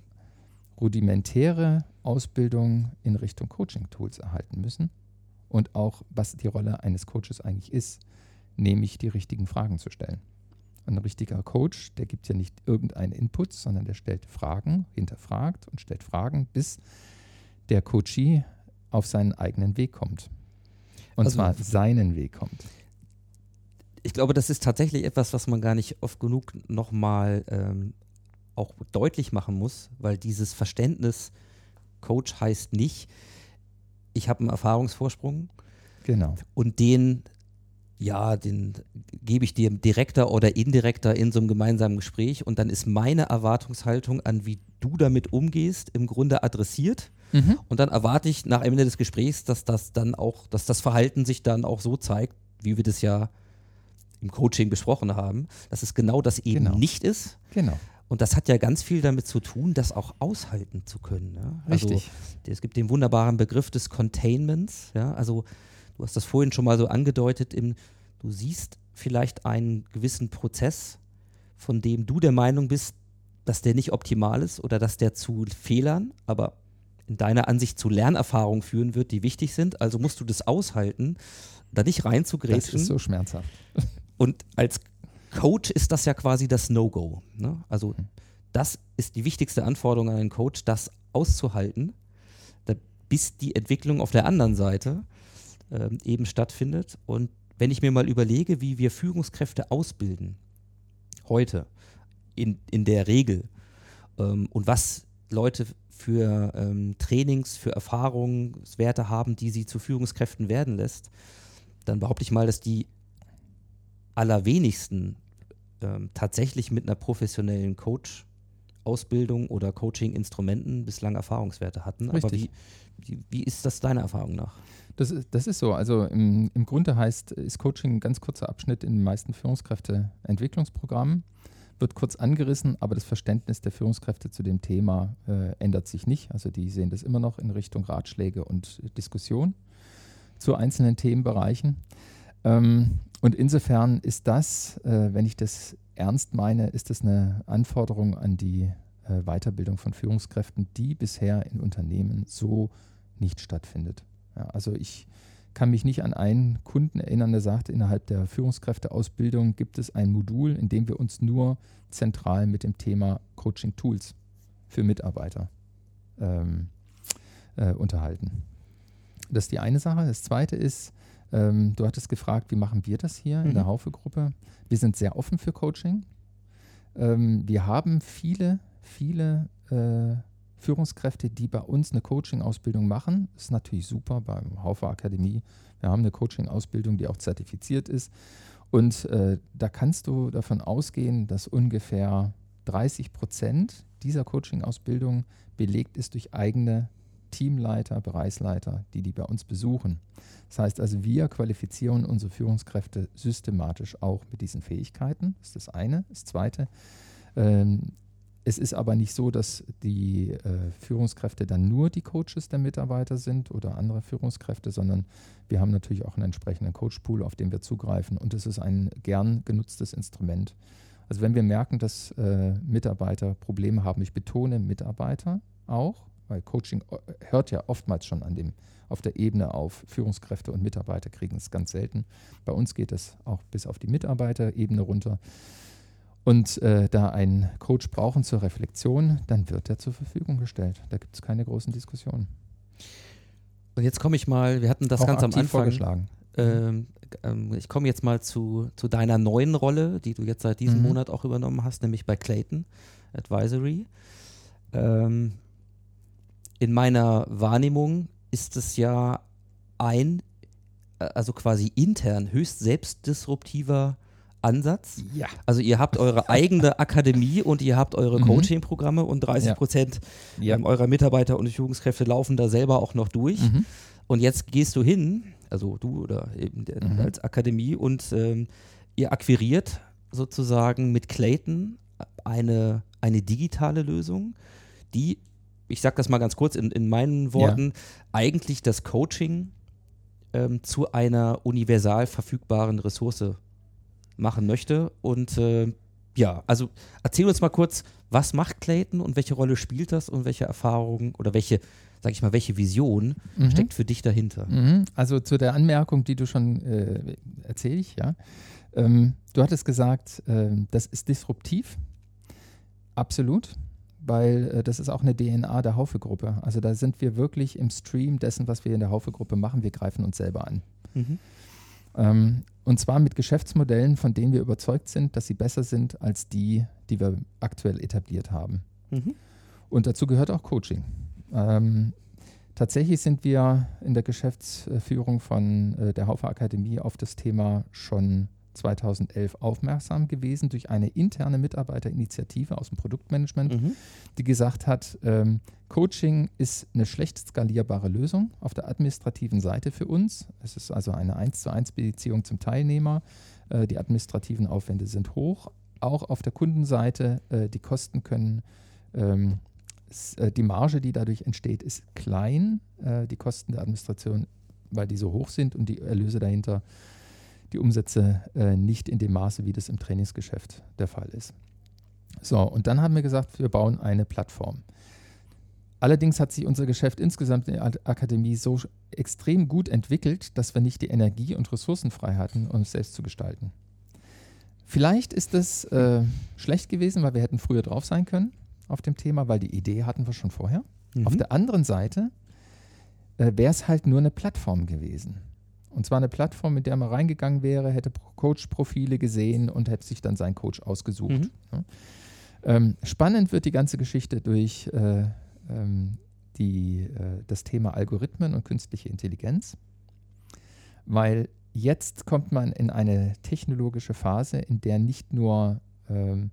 rudimentäre Ausbildung in Richtung Coaching-Tools erhalten müssen und auch, was die Rolle eines Coaches eigentlich ist, nämlich die richtigen Fragen zu stellen. Ein richtiger Coach, der gibt ja nicht irgendeinen Input, sondern der stellt Fragen, hinterfragt und stellt Fragen, bis der Coachee auf seinen eigenen Weg kommt. Und Also- zwar seinen Weg kommt. ich glaube, das ist tatsächlich etwas, was man gar nicht oft genug nochmal ähm, auch deutlich machen muss, weil dieses Verständnis, Coach heißt nicht, ich habe einen Erfahrungsvorsprung Genau. und den, ja, den gebe ich dir direkter oder indirekter in so einem gemeinsamen Gespräch und dann ist meine Erwartungshaltung an, wie du damit umgehst, im Grunde adressiert. Und dann erwarte ich nach Ende des Gesprächs, dass das dann auch, dass das Verhalten sich dann auch so zeigt, wie wir das ja im Coaching besprochen haben, dass es genau das eben Genau. nicht ist. Genau. Und das hat ja ganz viel damit zu tun, das auch aushalten zu können. Ne? Also, Richtig. es gibt den wunderbaren Begriff des Containments. Ja? Also du hast das vorhin schon mal so angedeutet, im, du siehst vielleicht einen gewissen Prozess, von dem du der Meinung bist, dass der nicht optimal ist oder dass der zu Fehlern, aber in deiner Ansicht zu Lernerfahrungen führen wird, die wichtig sind. Also musst du das aushalten, da nicht Das reinzugrätschen. ist so schmerzhaft. Und als Coach ist das ja quasi das No-Go. Ne? Also das ist die wichtigste Anforderung an einen Coach, das auszuhalten, bis die Entwicklung auf der anderen Seite ähm, eben stattfindet. Und wenn ich mir mal überlege, wie wir Führungskräfte ausbilden, heute, in, in der Regel, ähm, und was Leute für ähm, Trainings, für Erfahrungswerte haben, die sie zu Führungskräften werden lässt, dann behaupte ich mal, dass die allerwenigsten ähm, tatsächlich mit einer professionellen Coach-Ausbildung oder Coaching-Instrumenten bislang Erfahrungswerte hatten. Aber wie, Richtig. wie, wie ist das deiner Erfahrung nach? Das ist, das ist so. Also im, im Grunde heißt, ist Coaching ein ganz kurzer Abschnitt in den meisten Führungskräfteentwicklungsprogrammen. Wird kurz angerissen, aber das Verständnis der Führungskräfte zu dem Thema äh, ändert sich nicht. Also die sehen das immer noch in Richtung Ratschläge und Diskussion zu einzelnen Themenbereichen. Ähm, und insofern ist das, äh, wenn ich das ernst meine, ist das eine Anforderung an die äh, Weiterbildung von Führungskräften, die bisher in Unternehmen so nicht stattfindet. Ja, also ich kann mich nicht an einen Kunden erinnern, der sagte, innerhalb der Führungskräfteausbildung gibt es ein Modul, in dem wir uns nur zentral mit dem Thema Coaching Tools für Mitarbeiter ähm, äh, unterhalten. Das ist die eine Sache. Das zweite ist, ähm, du hattest gefragt, wie machen wir das hier in Mhm. der Haufe-Gruppe? Wir sind sehr offen für Coaching. Ähm, wir haben viele, viele äh, Führungskräfte, die bei uns eine Coaching-Ausbildung machen. Das ist natürlich super beim Haufe Akademie. Wir haben eine Coaching-Ausbildung, die auch zertifiziert ist. Und äh, da kannst du davon ausgehen, dass ungefähr 30 Prozent dieser Coaching-Ausbildung belegt ist durch eigene Teamleiter, Bereichsleiter, die die bei uns besuchen. Das heißt also, wir qualifizieren unsere Führungskräfte systematisch auch mit diesen Fähigkeiten. Das ist das eine. Das zweite, ähm, es ist aber nicht so, dass die äh, Führungskräfte dann nur die Coaches der Mitarbeiter sind oder andere Führungskräfte, sondern wir haben natürlich auch einen entsprechenden Coachpool, auf den wir zugreifen. Und es ist ein gern genutztes Instrument. Also wenn wir merken, dass äh, Mitarbeiter Probleme haben, ich betone Mitarbeiter auch, weil Coaching äh, hört ja oftmals schon an dem, auf der Ebene auf. Führungskräfte und Mitarbeiter kriegen es ganz selten. Bei uns geht es auch bis auf die Mitarbeiterebene runter. Und äh, da ein Coach brauchen zur Reflexion, dann wird er zur Verfügung gestellt. Da gibt es keine großen Diskussionen. Und jetzt komme ich mal, wir hatten das auch ganz am Anfang. vorgeschlagen. Ähm, ähm, ich komme jetzt mal zu, zu deiner neuen Rolle, die du jetzt seit diesem Mhm. Monat auch übernommen hast, nämlich bei Clayton Advisory. Ähm, in meiner Wahrnehmung ist es ja ein, äh, also quasi intern höchst selbstdisruptiver Ansatz. Ja. Also ihr habt eure eigene Akademie und ihr habt eure Mhm. Coaching-Programme und 30 Ja. Prozent Ja. ähm, eurer Mitarbeiter und Führungskräfte laufen da selber auch noch durch. Mhm. Und jetzt gehst du hin, also du oder eben der, Mhm. als Akademie und ähm, ihr akquiriert sozusagen mit Clayton eine, eine digitale Lösung, die, ich sage das mal ganz kurz in, in meinen Worten, eigentlich das Coaching ähm, zu einer universal verfügbaren Ressource machen möchte. Und äh, Ja, also erzähl uns mal kurz, was macht Clayton und welche Rolle spielt das und welche Erfahrungen oder welche, sag ich mal, welche Vision Mhm. steckt für dich dahinter? Mhm. Also zu der Anmerkung, die du schon äh, erzähle ich, ja. Ähm, du hattest gesagt, ähm, das ist disruptiv. Absolut, weil äh, das ist auch eine DNA der Haufe-Gruppe. Also da sind wir wirklich im Stream dessen, was wir in der Haufe-Gruppe machen. Wir greifen uns selber an. Mhm. Ähm, und zwar mit Geschäftsmodellen, von denen wir überzeugt sind, dass sie besser sind als die, die wir aktuell etabliert haben. Mhm. Und dazu gehört auch Coaching. Ähm, tatsächlich sind wir in der Geschäftsführung von äh, der Haufe Akademie auf das Thema schon 2011 aufmerksam gewesen durch eine interne Mitarbeiterinitiative aus dem Produktmanagement, Mhm. die gesagt hat, ähm, Coaching ist eine schlecht skalierbare Lösung auf der administrativen Seite für uns. Es ist also eine 1 zu 1 Beziehung zum Teilnehmer. Äh, die administrativen Aufwände sind hoch. Auch auf der Kundenseite, äh, die Kosten können, ähm, äh, die Marge, die dadurch entsteht, ist klein. Äh, die Kosten der Administration, weil die so hoch sind und die Erlöse dahinter, die Umsätze äh, nicht in dem Maße, wie das im Trainingsgeschäft der Fall ist. So, und dann haben wir gesagt, wir bauen eine Plattform. Allerdings hat sich unser Geschäft insgesamt in der Ak- Akademie so extrem gut entwickelt, dass wir nicht die Energie und Ressourcen frei hatten, es selbst zu gestalten. Vielleicht ist das äh, schlecht gewesen, weil wir hätten früher drauf sein können auf dem Thema, weil die Idee hatten wir schon vorher. Auf Mhm. der anderen Seite äh, wäre es halt nur eine Plattform gewesen. Und zwar eine Plattform, mit der man reingegangen wäre, hätte Pro- Coach-Profile gesehen und hätte sich dann seinen Coach ausgesucht. Mhm. Ähm, spannend wird die ganze Geschichte durch äh, ähm, die, äh, das Thema Algorithmen und künstliche Intelligenz, weil jetzt kommt man in eine technologische Phase, in der nicht nur ähm,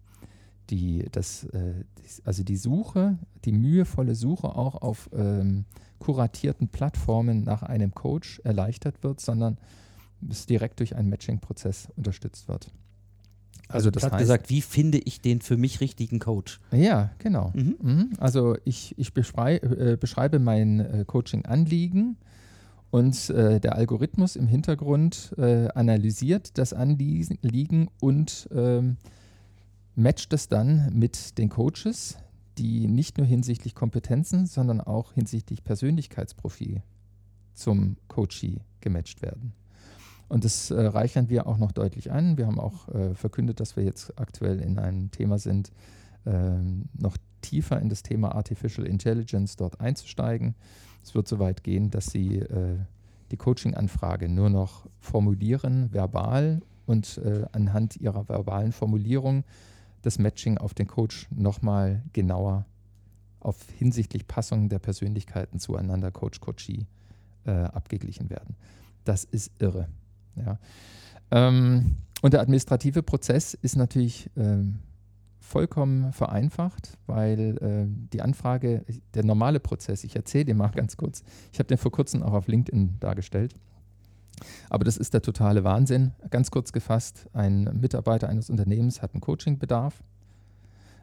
die, das, äh, also die Suche, die mühevolle Suche auch auf ähm, kuratierten Plattformen nach einem Coach erleichtert wird, sondern es direkt durch einen Matching-Prozess unterstützt wird. Also das Platt heißt, gesagt, wie finde ich den für mich richtigen Coach? ja, genau. Mhm. Mhm. Also ich, ich beschrei äh, beschreibe mein äh, Coaching-Anliegen und äh, der Algorithmus im Hintergrund äh, analysiert das Anliegen und ähm, matcht es dann mit den Coaches, die nicht nur hinsichtlich Kompetenzen, sondern auch hinsichtlich Persönlichkeitsprofil zum Coachee gematcht werden. Und das äh, reichern wir auch noch deutlich an. Wir haben auch äh, verkündet, dass wir jetzt aktuell in einem Thema sind, ähm, noch tiefer in das Thema Artificial Intelligence dort einzusteigen. Es wird so weit gehen, dass Sie äh, die Coaching-Anfrage nur noch formulieren, verbal und äh, anhand Ihrer verbalen Formulierung das Matching auf den Coach nochmal genauer auf hinsichtlich Passung der Persönlichkeiten zueinander, Coach-Coachee, äh, abgeglichen werden. Das ist irre. Ja. Ähm, und der administrative Prozess ist natürlich ähm, vollkommen vereinfacht, weil äh, die Anfrage, der normale Prozess, ich erzähle dir mal ganz kurz, ich habe den vor kurzem auch auf LinkedIn dargestellt, aber das ist der totale Wahnsinn. Ganz kurz gefasst, ein Mitarbeiter eines Unternehmens hat einen Coachingbedarf.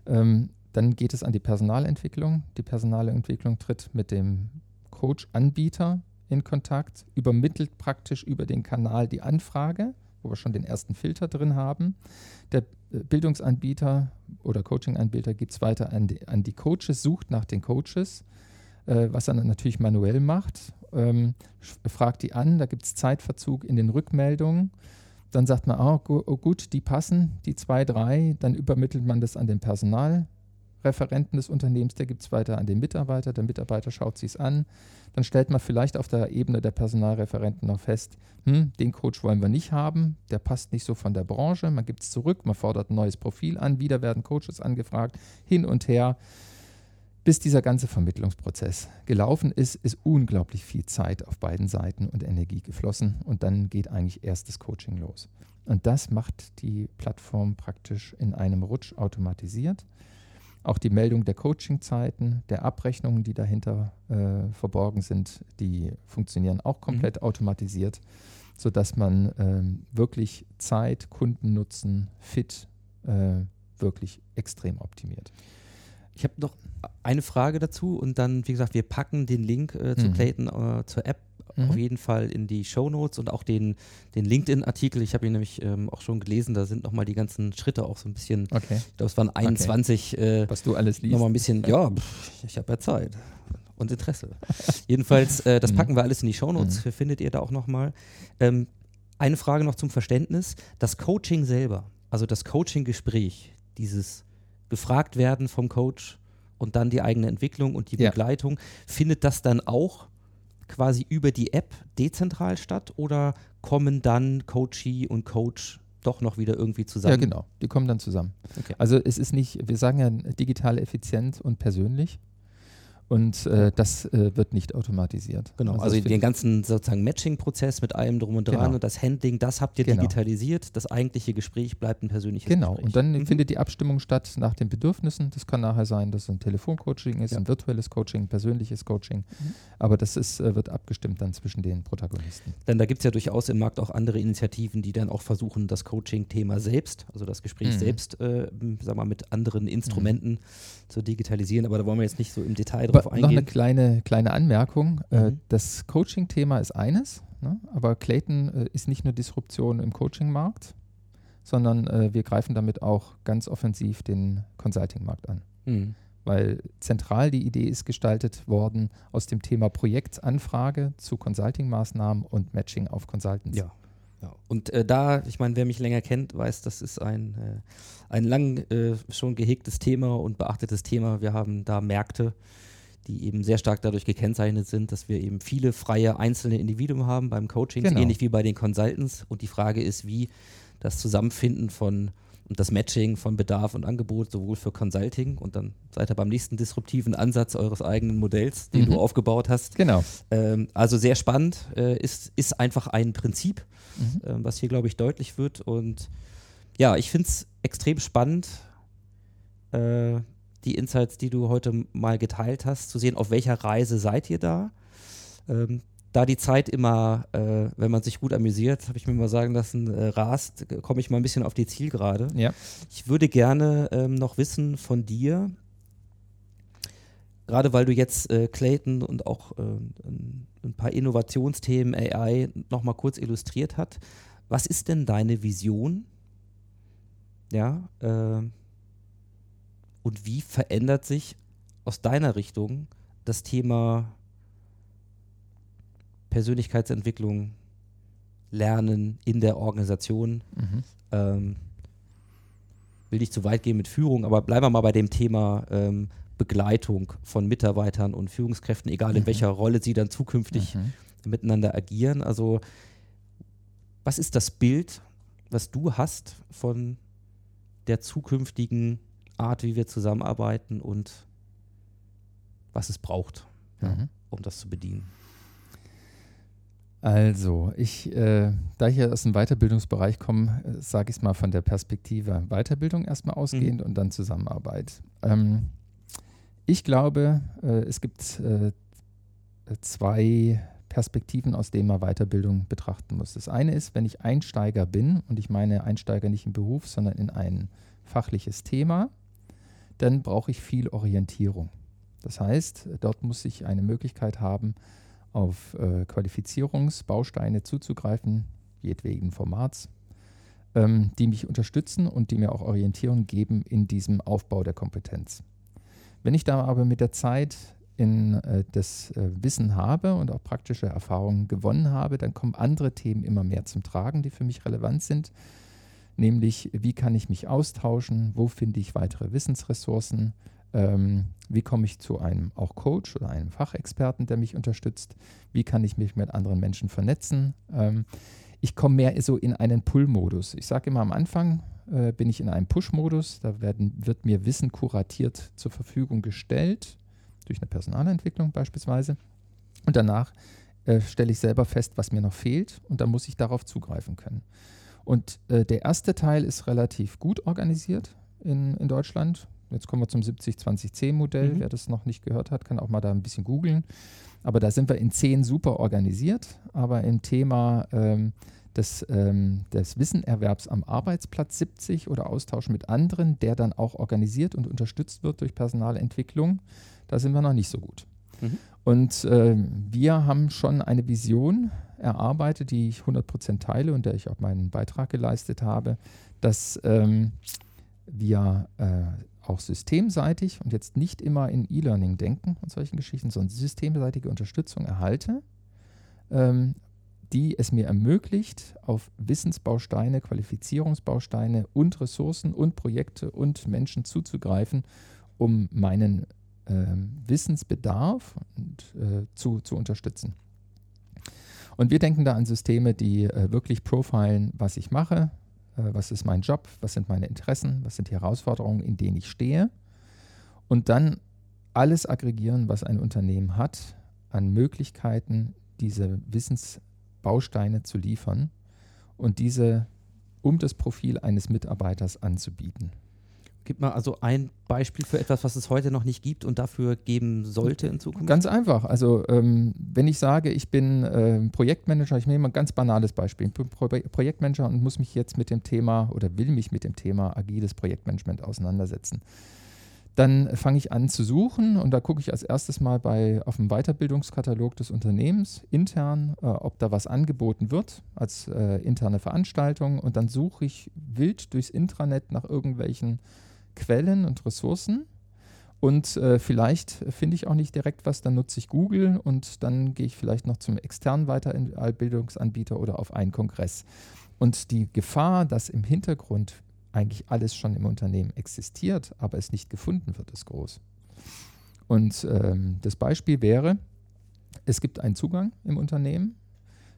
Ähm, dann geht es an die Personalentwicklung. Die Personalentwicklung tritt mit dem Coach-Anbieter in Kontakt, übermittelt praktisch über den Kanal die Anfrage, wo wir schon den ersten Filter drin haben. Der äh, Bildungsanbieter oder Coaching-Anbieter gibt es weiter an die, an die Coaches, sucht nach den Coaches, äh, was er natürlich manuell macht, ähm, fragt die an, da gibt es Zeitverzug in den Rückmeldungen. Dann sagt man, oh, gu oh gut, die passen, die zwei, drei. Dann übermittelt man das an den Personalreferenten des Unternehmens, der gibt es weiter an den Mitarbeiter. Der Mitarbeiter schaut sich es an. Dann stellt man vielleicht auf der Ebene der Personalreferenten noch fest, hm, den Coach wollen wir nicht haben, der passt nicht so von der Branche. Man gibt es zurück, man fordert ein neues Profil an, wieder werden Coaches angefragt, hin und her. Bis dieser ganze Vermittlungsprozess gelaufen ist, ist unglaublich viel Zeit auf beiden Seiten und Energie geflossen und dann geht eigentlich erst das Coaching los. Und das macht die Plattform praktisch in einem Rutsch automatisiert. Auch die Meldung der Coachingzeiten, der Abrechnungen, die dahinter äh, verborgen sind, die funktionieren auch komplett automatisiert, sodass man ähm, wirklich Zeit, Kundennutzen, Fit äh, wirklich extrem optimiert. Ich habe noch eine Frage dazu und dann, wie gesagt, wir packen den Link äh, zu Mhm. Clayton äh, zur App Mhm. auf jeden Fall in die Show Notes und auch den, den LinkedIn-Artikel. Ich habe ihn nämlich ähm, auch schon gelesen, da sind nochmal die ganzen Schritte auch so ein bisschen, Okay. ich glaube, es waren 21, äh, Was du alles liest. nochmal ein bisschen, ja, pff, ich habe ja Zeit und Interesse. Jedenfalls, äh, das Mhm. packen wir alles in die Shownotes, Mhm. findet ihr da auch nochmal. Ähm, eine Frage noch zum Verständnis. Das Coaching selber, also das Coaching-Gespräch, dieses gefragt werden vom Coach und dann die eigene Entwicklung und die Ja. Begleitung, findet das dann auch quasi über die App dezentral statt oder kommen dann Coachee und Coach doch noch wieder irgendwie zusammen? Ja, genau. Die kommen dann zusammen. Okay. Also es ist nicht, wir sagen ja digital effizient und persönlich. Und äh, das äh, wird nicht automatisiert. Genau, also, das den ganzen sozusagen Matching-Prozess mit allem drum und dran Genau. und das Handling, das habt ihr Genau. digitalisiert. Das eigentliche Gespräch bleibt ein persönliches Genau, Gespräch. und dann Mhm. findet die Abstimmung statt nach den Bedürfnissen. Das kann nachher sein, dass es ein Telefoncoaching ist, Ja. ein virtuelles Coaching, ein persönliches Coaching. Mhm. Aber das ist, äh, wird abgestimmt dann zwischen den Protagonisten. Denn da gibt es ja durchaus im Markt auch andere Initiativen, die dann auch versuchen, das Coaching-Thema selbst, also das Gespräch Mhm. selbst, äh, sag mal, mit anderen Instrumenten zu digitalisieren. Aber da wollen wir jetzt nicht so im Detail Aber drauf noch eine eingehen. kleine, kleine Anmerkung. Äh, Mhm. das Coaching-Thema ist eines, ne? aber Clayton äh, ist nicht nur Disruption im Coaching-Markt, sondern äh, wir greifen damit auch ganz offensiv den Consulting-Markt an. Mhm. Weil zentral die Idee ist gestaltet worden aus dem Thema Projektanfrage zu Consulting-Maßnahmen und Matching auf Consultants. Ja. ja. Und äh, da, ich meine, wer mich länger kennt, weiß, das ist ein, äh, ein lang schon gehegtes Thema und beachtetes Thema. Wir haben da Märkte, die eben sehr stark dadurch gekennzeichnet sind, dass wir eben viele freie einzelne Individuen haben beim Coaching, Genau. ähnlich wie bei den Consultants. Und die Frage ist, wie das Zusammenfinden von und das Matching von Bedarf und Angebot sowohl für Consulting und dann seid ihr beim nächsten disruptiven Ansatz eures eigenen Modells, den Mhm. du aufgebaut hast. Genau. Ähm, also sehr spannend, äh, ist, ist einfach ein Prinzip, Mhm. ähm, was hier, glaube ich, deutlich wird. Und ja, ich finde es extrem spannend, äh, die Insights, die du heute mal geteilt hast, zu sehen, auf welcher Reise seid ihr da. Ähm, da die Zeit immer, äh, wenn man sich gut amüsiert, habe ich mir mal sagen lassen, äh, rast, komme ich mal ein bisschen auf die Zielgerade. Ja. Ich würde gerne ähm, noch wissen von dir, gerade weil du jetzt äh, Clayton und auch äh, ein, ein paar Innovationsthemen AI nochmal kurz illustriert hat, was ist denn deine Vision? Ja, äh, und wie verändert sich aus deiner Richtung das Thema Persönlichkeitsentwicklung, Lernen in der Organisation? Mhm. ähm, will nicht zu weit gehen mit Führung, aber bleiben wir mal bei dem Thema ähm, Begleitung von Mitarbeitern und Führungskräften, egal in Mhm. welcher Rolle sie dann zukünftig Mhm. miteinander agieren. Also was ist das Bild, was du hast von der zukünftigen Art, wie wir zusammenarbeiten und was es braucht, ja, Mhm. um das zu bedienen? Also, ich, äh, da ich ja aus dem Weiterbildungsbereich komme, äh, sage ich es mal von der Perspektive Weiterbildung erstmal ausgehend und dann Zusammenarbeit. Ähm, ich glaube, äh, es gibt äh, zwei Perspektiven, aus denen man Weiterbildung betrachten muss. Das eine ist, wenn ich Einsteiger bin, und ich meine Einsteiger nicht im Beruf, sondern in ein fachliches Thema, dann brauche ich viel Orientierung. Das heißt, dort muss ich eine Möglichkeit haben, auf äh, Qualifizierungsbausteine zuzugreifen, jedwegen Formats, ähm, die mich unterstützen und die mir auch Orientierung geben in diesem Aufbau der Kompetenz. Wenn ich da aber mit der Zeit in äh, das äh, Wissen habe und auch praktische Erfahrungen gewonnen habe, dann kommen andere Themen immer mehr zum Tragen, die für mich relevant sind. Nämlich, wie kann ich mich austauschen, wo finde ich weitere Wissensressourcen, ähm, wie komme ich zu einem auch Coach oder einem Fachexperten, der mich unterstützt, wie kann ich mich mit anderen Menschen vernetzen. Ähm, ich komme mehr so in einen Pull-Modus. Ich sage immer am Anfang äh, bin ich in einem Push-Modus, da werden, wird mir Wissen kuratiert zur Verfügung gestellt, durch eine Personalentwicklung beispielsweise. Und danach äh, stelle ich selber fest, was mir noch fehlt und dann muss ich darauf zugreifen können. Und äh, der erste Teil ist relativ gut organisiert in, in Deutschland. Jetzt kommen wir zum 70-20-10-Modell. Mhm. Wer das noch nicht gehört hat, kann auch mal da ein bisschen googeln. Aber da sind wir in 10 super organisiert. Aber im Thema ähm, des, ähm, des Wissenerwerbs am Arbeitsplatz 70 oder Austausch mit anderen, der dann auch organisiert und unterstützt wird durch Personalentwicklung, da sind wir noch nicht so gut. Mhm. Und äh, wir haben schon eine Vision erarbeitet, die ich 100% teile und der ich auch meinen Beitrag geleistet habe, dass ähm, wir äh, auch systemseitig und jetzt nicht immer in E-Learning denken und solchen Geschichten, sondern systemseitige Unterstützung erhalte, ähm, die es mir ermöglicht, auf Wissensbausteine, Qualifizierungsbausteine und Ressourcen und Projekte und Menschen zuzugreifen, um meinen Wissensbedarf und, äh, zu, zu unterstützen. Und wir denken da an Systeme, die äh, wirklich profilen, was ich mache, äh, was ist mein Job, was sind meine Interessen, was sind die Herausforderungen, in denen ich stehe. Und dann alles aggregieren, was ein Unternehmen hat, an Möglichkeiten, diese Wissensbausteine zu liefern und diese um das Profil eines Mitarbeiters anzubieten. Gib mal also ein Beispiel für etwas, was es heute noch nicht gibt und dafür geben sollte in Zukunft. Ganz einfach. Also ähm, wenn ich sage, ich bin äh, Projektmanager, ich nehme mal ein ganz banales Beispiel. Ich bin Pro Projektmanager und muss mich jetzt mit dem Thema oder will mich mit dem Thema agiles Projektmanagement auseinandersetzen. Dann fange ich an zu suchen und da gucke ich als erstes mal bei, auf dem Weiterbildungskatalog des Unternehmens intern, äh, ob da was angeboten wird als äh, interne Veranstaltung und dann suche ich wild durchs Intranet nach irgendwelchen Quellen und Ressourcen. Und äh, vielleicht finde ich auch nicht direkt was, dann nutze ich Google und dann gehe ich vielleicht noch zum externen Weiterbildungsanbieter oder auf einen Kongress. Und die Gefahr, dass im Hintergrund eigentlich alles schon im Unternehmen existiert, aber es nicht gefunden wird, ist groß. Und ähm, das Beispiel wäre, es gibt einen Zugang im Unternehmen.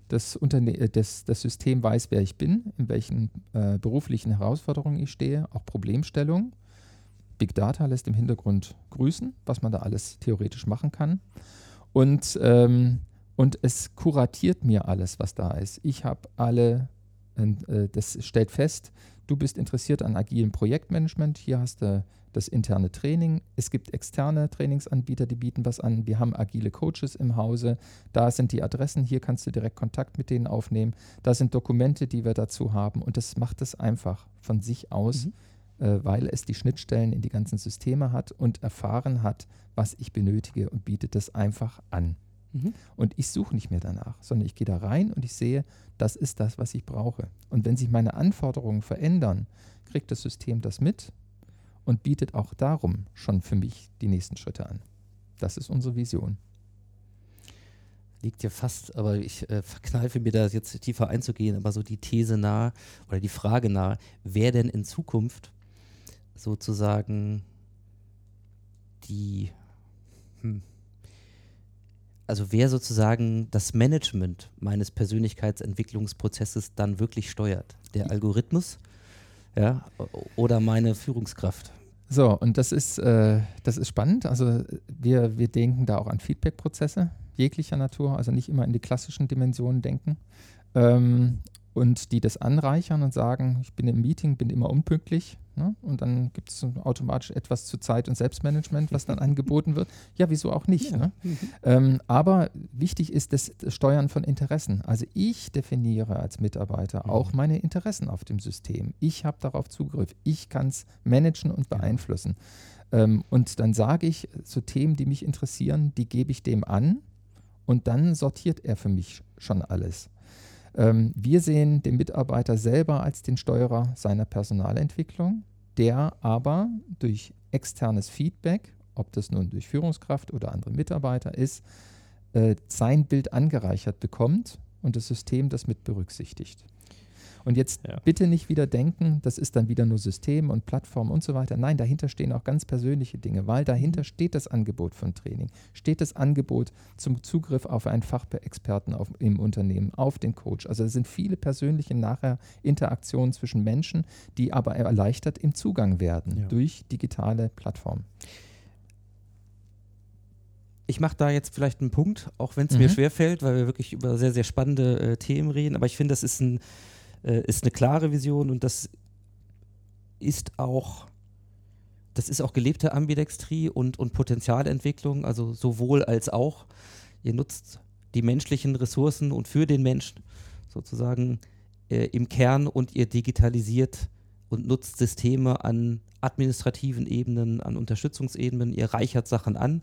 Das, Unterne äh, das, das System weiß, wer ich bin, in welchen äh, beruflichen Herausforderungen ich stehe, auch Problemstellungen. Big Data lässt im Hintergrund grüßen, was man da alles theoretisch machen kann. Und, ähm, und es kuratiert mir alles, was da ist. Ich habe alle, äh, das stellt fest, du bist interessiert an agilem Projektmanagement. Hier hast du das interne Training. Es gibt externe Trainingsanbieter, die bieten was an. Wir haben agile Coaches im Hause. Da sind die Adressen. Hier kannst du direkt Kontakt mit denen aufnehmen. Da sind Dokumente, die wir dazu haben. Und das macht es einfach von sich aus. Mhm äh, weil es die Schnittstellen in die ganzen Systeme hat und erfahren hat, was ich benötige und bietet das einfach an. Mhm. Und ich suche nicht mehr danach, sondern ich gehe da rein und ich sehe, das ist das, was ich brauche. Und wenn sich meine Anforderungen verändern, kriegt das System das mit und bietet auch darum schon für mich die nächsten Schritte an. Das ist unsere Vision. Liegt ja fast, aber ich äh, verkneife mir da jetzt tiefer einzugehen, aber so die These nahe oder die Frage nahe, wer denn in Zukunft sozusagen die, hm, also wer sozusagen das Management meines Persönlichkeitsentwicklungsprozesses dann wirklich steuert? Der Algorithmus ja, oder meine Führungskraft? So, und das ist, äh, das ist spannend. Also wir, wir denken da auch an Feedback-Prozesse jeglicher Natur, also nicht immer in die klassischen Dimensionen denken. Ähm, und die das anreichern und sagen, ich bin im Meeting, bin immer unpünktlich. Ne? Und dann gibt es automatisch etwas zu Zeit- und Selbstmanagement, was dann angeboten wird. Ja, wieso auch nicht? Ja. Ne? Mhm. Ähm, aber wichtig ist das, das, Steuern von Interessen. Also ich definiere als Mitarbeiter mhm. auch meine Interessen auf dem System. Ich habe darauf Zugriff. Ich kann es managen und beeinflussen. Ja. Ähm, und dann sage ich, so Themen, die mich interessieren, die gebe ich dem an. Und dann sortiert er für mich schon alles. Ähm, wir sehen den Mitarbeiter selber als den Steuerer seiner Personalentwicklung, der aber durch externes Feedback, ob das nun durch Führungskraft oder andere Mitarbeiter ist, äh, sein Bild angereichert bekommt und das System das mit berücksichtigt. Und jetzt ja. bitte nicht wieder denken, das ist dann wieder nur System und Plattform und so weiter. Nein, dahinter stehen auch ganz persönliche Dinge, weil dahinter mhm. steht das Angebot von Training, steht das Angebot zum Zugriff auf einen Fachexperten auf, im Unternehmen, auf den Coach. Also es sind viele persönliche nachher Interaktionen zwischen Menschen, die aber erleichtert im Zugang werden ja. durch digitale Plattformen. Ich mache da jetzt vielleicht einen Punkt, auch wenn es mhm. mir schwerfällt, weil wir wirklich über sehr, sehr spannende äh, Themen reden. Aber ich finde, das ist ein äh, ist eine klare Vision und das ist auch, das ist auch gelebte Ambidextrie und, und Potenzialentwicklung, also sowohl als auch. Ihr nutzt die menschlichen Ressourcen und für den Menschen sozusagen äh, im Kern und ihr digitalisiert und nutzt Systeme an administrativen Ebenen, an Unterstützungsebenen, ihr reichert Sachen an.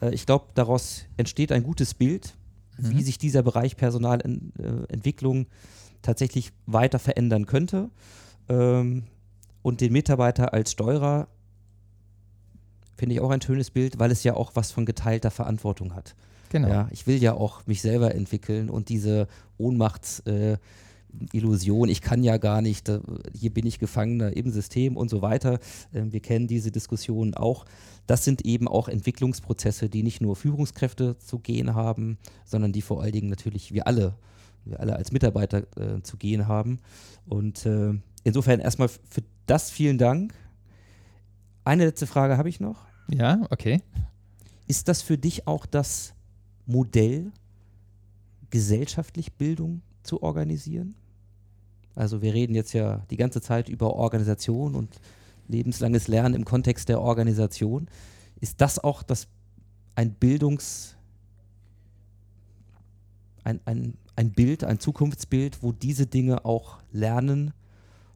Äh, ich glaube, daraus entsteht ein gutes Bild, mhm. wie sich dieser Bereich Personalentwicklung tatsächlich weiter verändern könnte. Ähm, und den Mitarbeiter als Steuerer finde ich auch ein schönes Bild, weil es ja auch was von geteilter Verantwortung hat. Genau. Ja, ich will ja auch mich selber entwickeln und diese Ohnmachtsillusion, äh, ich kann ja gar nicht, hier bin ich Gefangener im System und so weiter. Äh, wir kennen diese Diskussionen auch. Das sind eben auch Entwicklungsprozesse, die nicht nur Führungskräfte zu gehen haben, sondern die vor allen Dingen natürlich wir alle, wir alle als Mitarbeiter äh, zu gehen haben. Und äh, insofern erstmal für das vielen Dank. Eine letzte Frage habe ich noch. Ja, okay. Ist das für dich auch das Modell, gesellschaftlich Bildung zu organisieren? Also wir reden jetzt ja die ganze Zeit über Organisation und lebenslanges Lernen im Kontext der Organisation. Ist das auch das ein Bildungs ein, ein, ein Bild, ein Zukunftsbild, wo diese Dinge auch lernen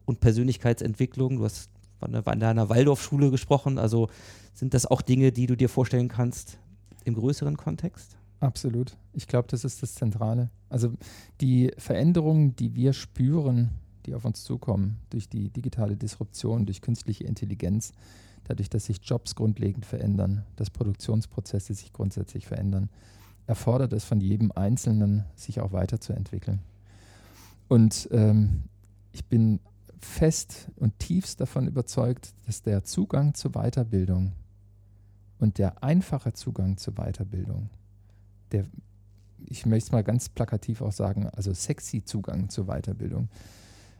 und Persönlichkeitsentwicklung, du hast von deiner Waldorfschule gesprochen, also sind das auch Dinge, die du dir vorstellen kannst im größeren Kontext? Absolut. Ich glaube, das ist das Zentrale. Also die Veränderungen, die wir spüren, die auf uns zukommen, durch die digitale Disruption, durch künstliche Intelligenz, dadurch, dass sich Jobs grundlegend verändern, dass Produktionsprozesse sich grundsätzlich verändern, erfordert es von jedem Einzelnen, sich auch weiterzuentwickeln. Und ähm, ich bin fest und tiefst davon überzeugt, dass der Zugang zur Weiterbildung und der einfache Zugang zur Weiterbildung, der, ich möchte es mal ganz plakativ auch sagen, also sexy Zugang zur Weiterbildung,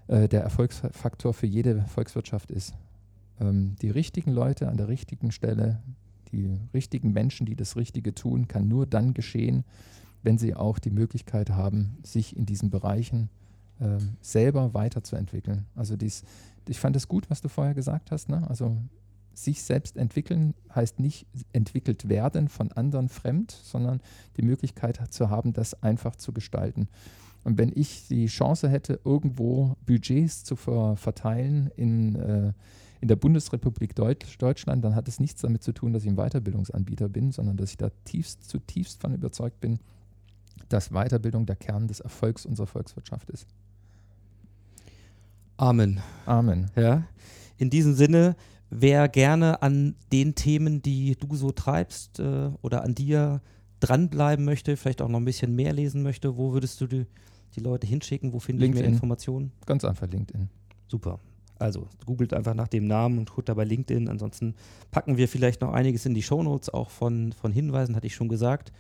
äh, der Erfolgsfaktor für jede Volkswirtschaft ist. Ähm, die richtigen Leute an der richtigen Stelle, die richtigen Menschen, die das Richtige tun, kann nur dann geschehen, wenn sie auch die Möglichkeit haben, sich in diesen Bereichen äh, selber weiterzuentwickeln. Also dies, ich fand es gut, was du vorher gesagt hast. Ne? Also sich selbst entwickeln heißt nicht entwickelt werden von anderen fremd, sondern die Möglichkeit zu haben, das einfach zu gestalten. Und wenn ich die Chance hätte, irgendwo Budgets zu ver verteilen in, äh, in der Bundesrepublik Deutsch, Deutschland, dann hat es nichts damit zu tun, dass ich ein Weiterbildungsanbieter bin, sondern dass ich da tiefst, zutiefst von überzeugt bin, dass Weiterbildung der Kern des Erfolgs unserer Volkswirtschaft ist. Amen. Amen. Ja. In diesem Sinne, wer gerne an den Themen, die du so treibst äh, oder an dir dranbleiben möchte, vielleicht auch noch ein bisschen mehr lesen möchte, wo würdest du die, die Leute hinschicken? Wo finde ich mehr Informationen? Ganz einfach LinkedIn. Super. Also googelt einfach nach dem Namen und guckt da bei LinkedIn. Ansonsten packen wir vielleicht noch einiges in die Shownotes, auch von, von Hinweisen, hatte ich schon gesagt.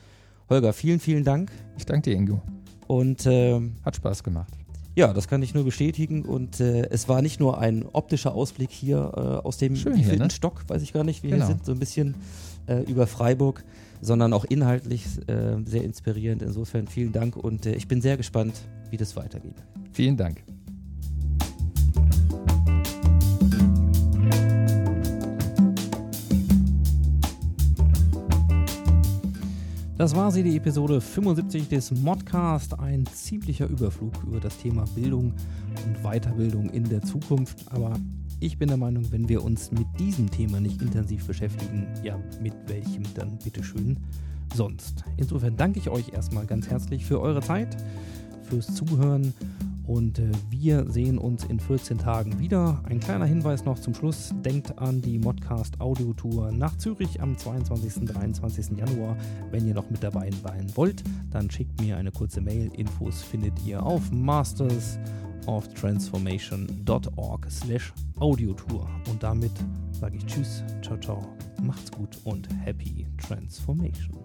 Holger, vielen, vielen Dank. Ich danke dir, Ingo. Und äh, hat Spaß gemacht. Ja, das kann ich nur bestätigen. Und äh, es war nicht nur ein optischer Ausblick hier äh, aus dem Schön hier, ne? Stock, weiß ich gar nicht, wie genau. wir sind, so ein bisschen äh, über Freiburg, sondern auch inhaltlich äh, sehr inspirierend. Insofern vielen Dank und äh, ich bin sehr gespannt, wie das weitergeht. Vielen Dank. Das war sie, die Episode 75 des Modcast. Ein ziemlicher Überflug über das Thema Bildung und Weiterbildung in der Zukunft. Aber ich bin der Meinung, wenn wir uns mit diesem Thema nicht intensiv beschäftigen, ja, mit welchem dann bitteschön sonst. Insofern danke ich euch erstmal ganz herzlich für eure Zeit, fürs Zuhören und äh, wir sehen uns in 14 Tagen wieder. Ein kleiner Hinweis noch zum Schluss. Denkt an die Modcast Audio Tour nach Zürich am 22. und 23. Januar. Wenn ihr noch mit dabei sein wollt, dann schickt mir eine kurze Mail. Infos findet ihr auf mastersoftransformation.org slash Audiotour. Und damit sage ich Tschüss, ciao, ciao, macht's gut und happy transformation.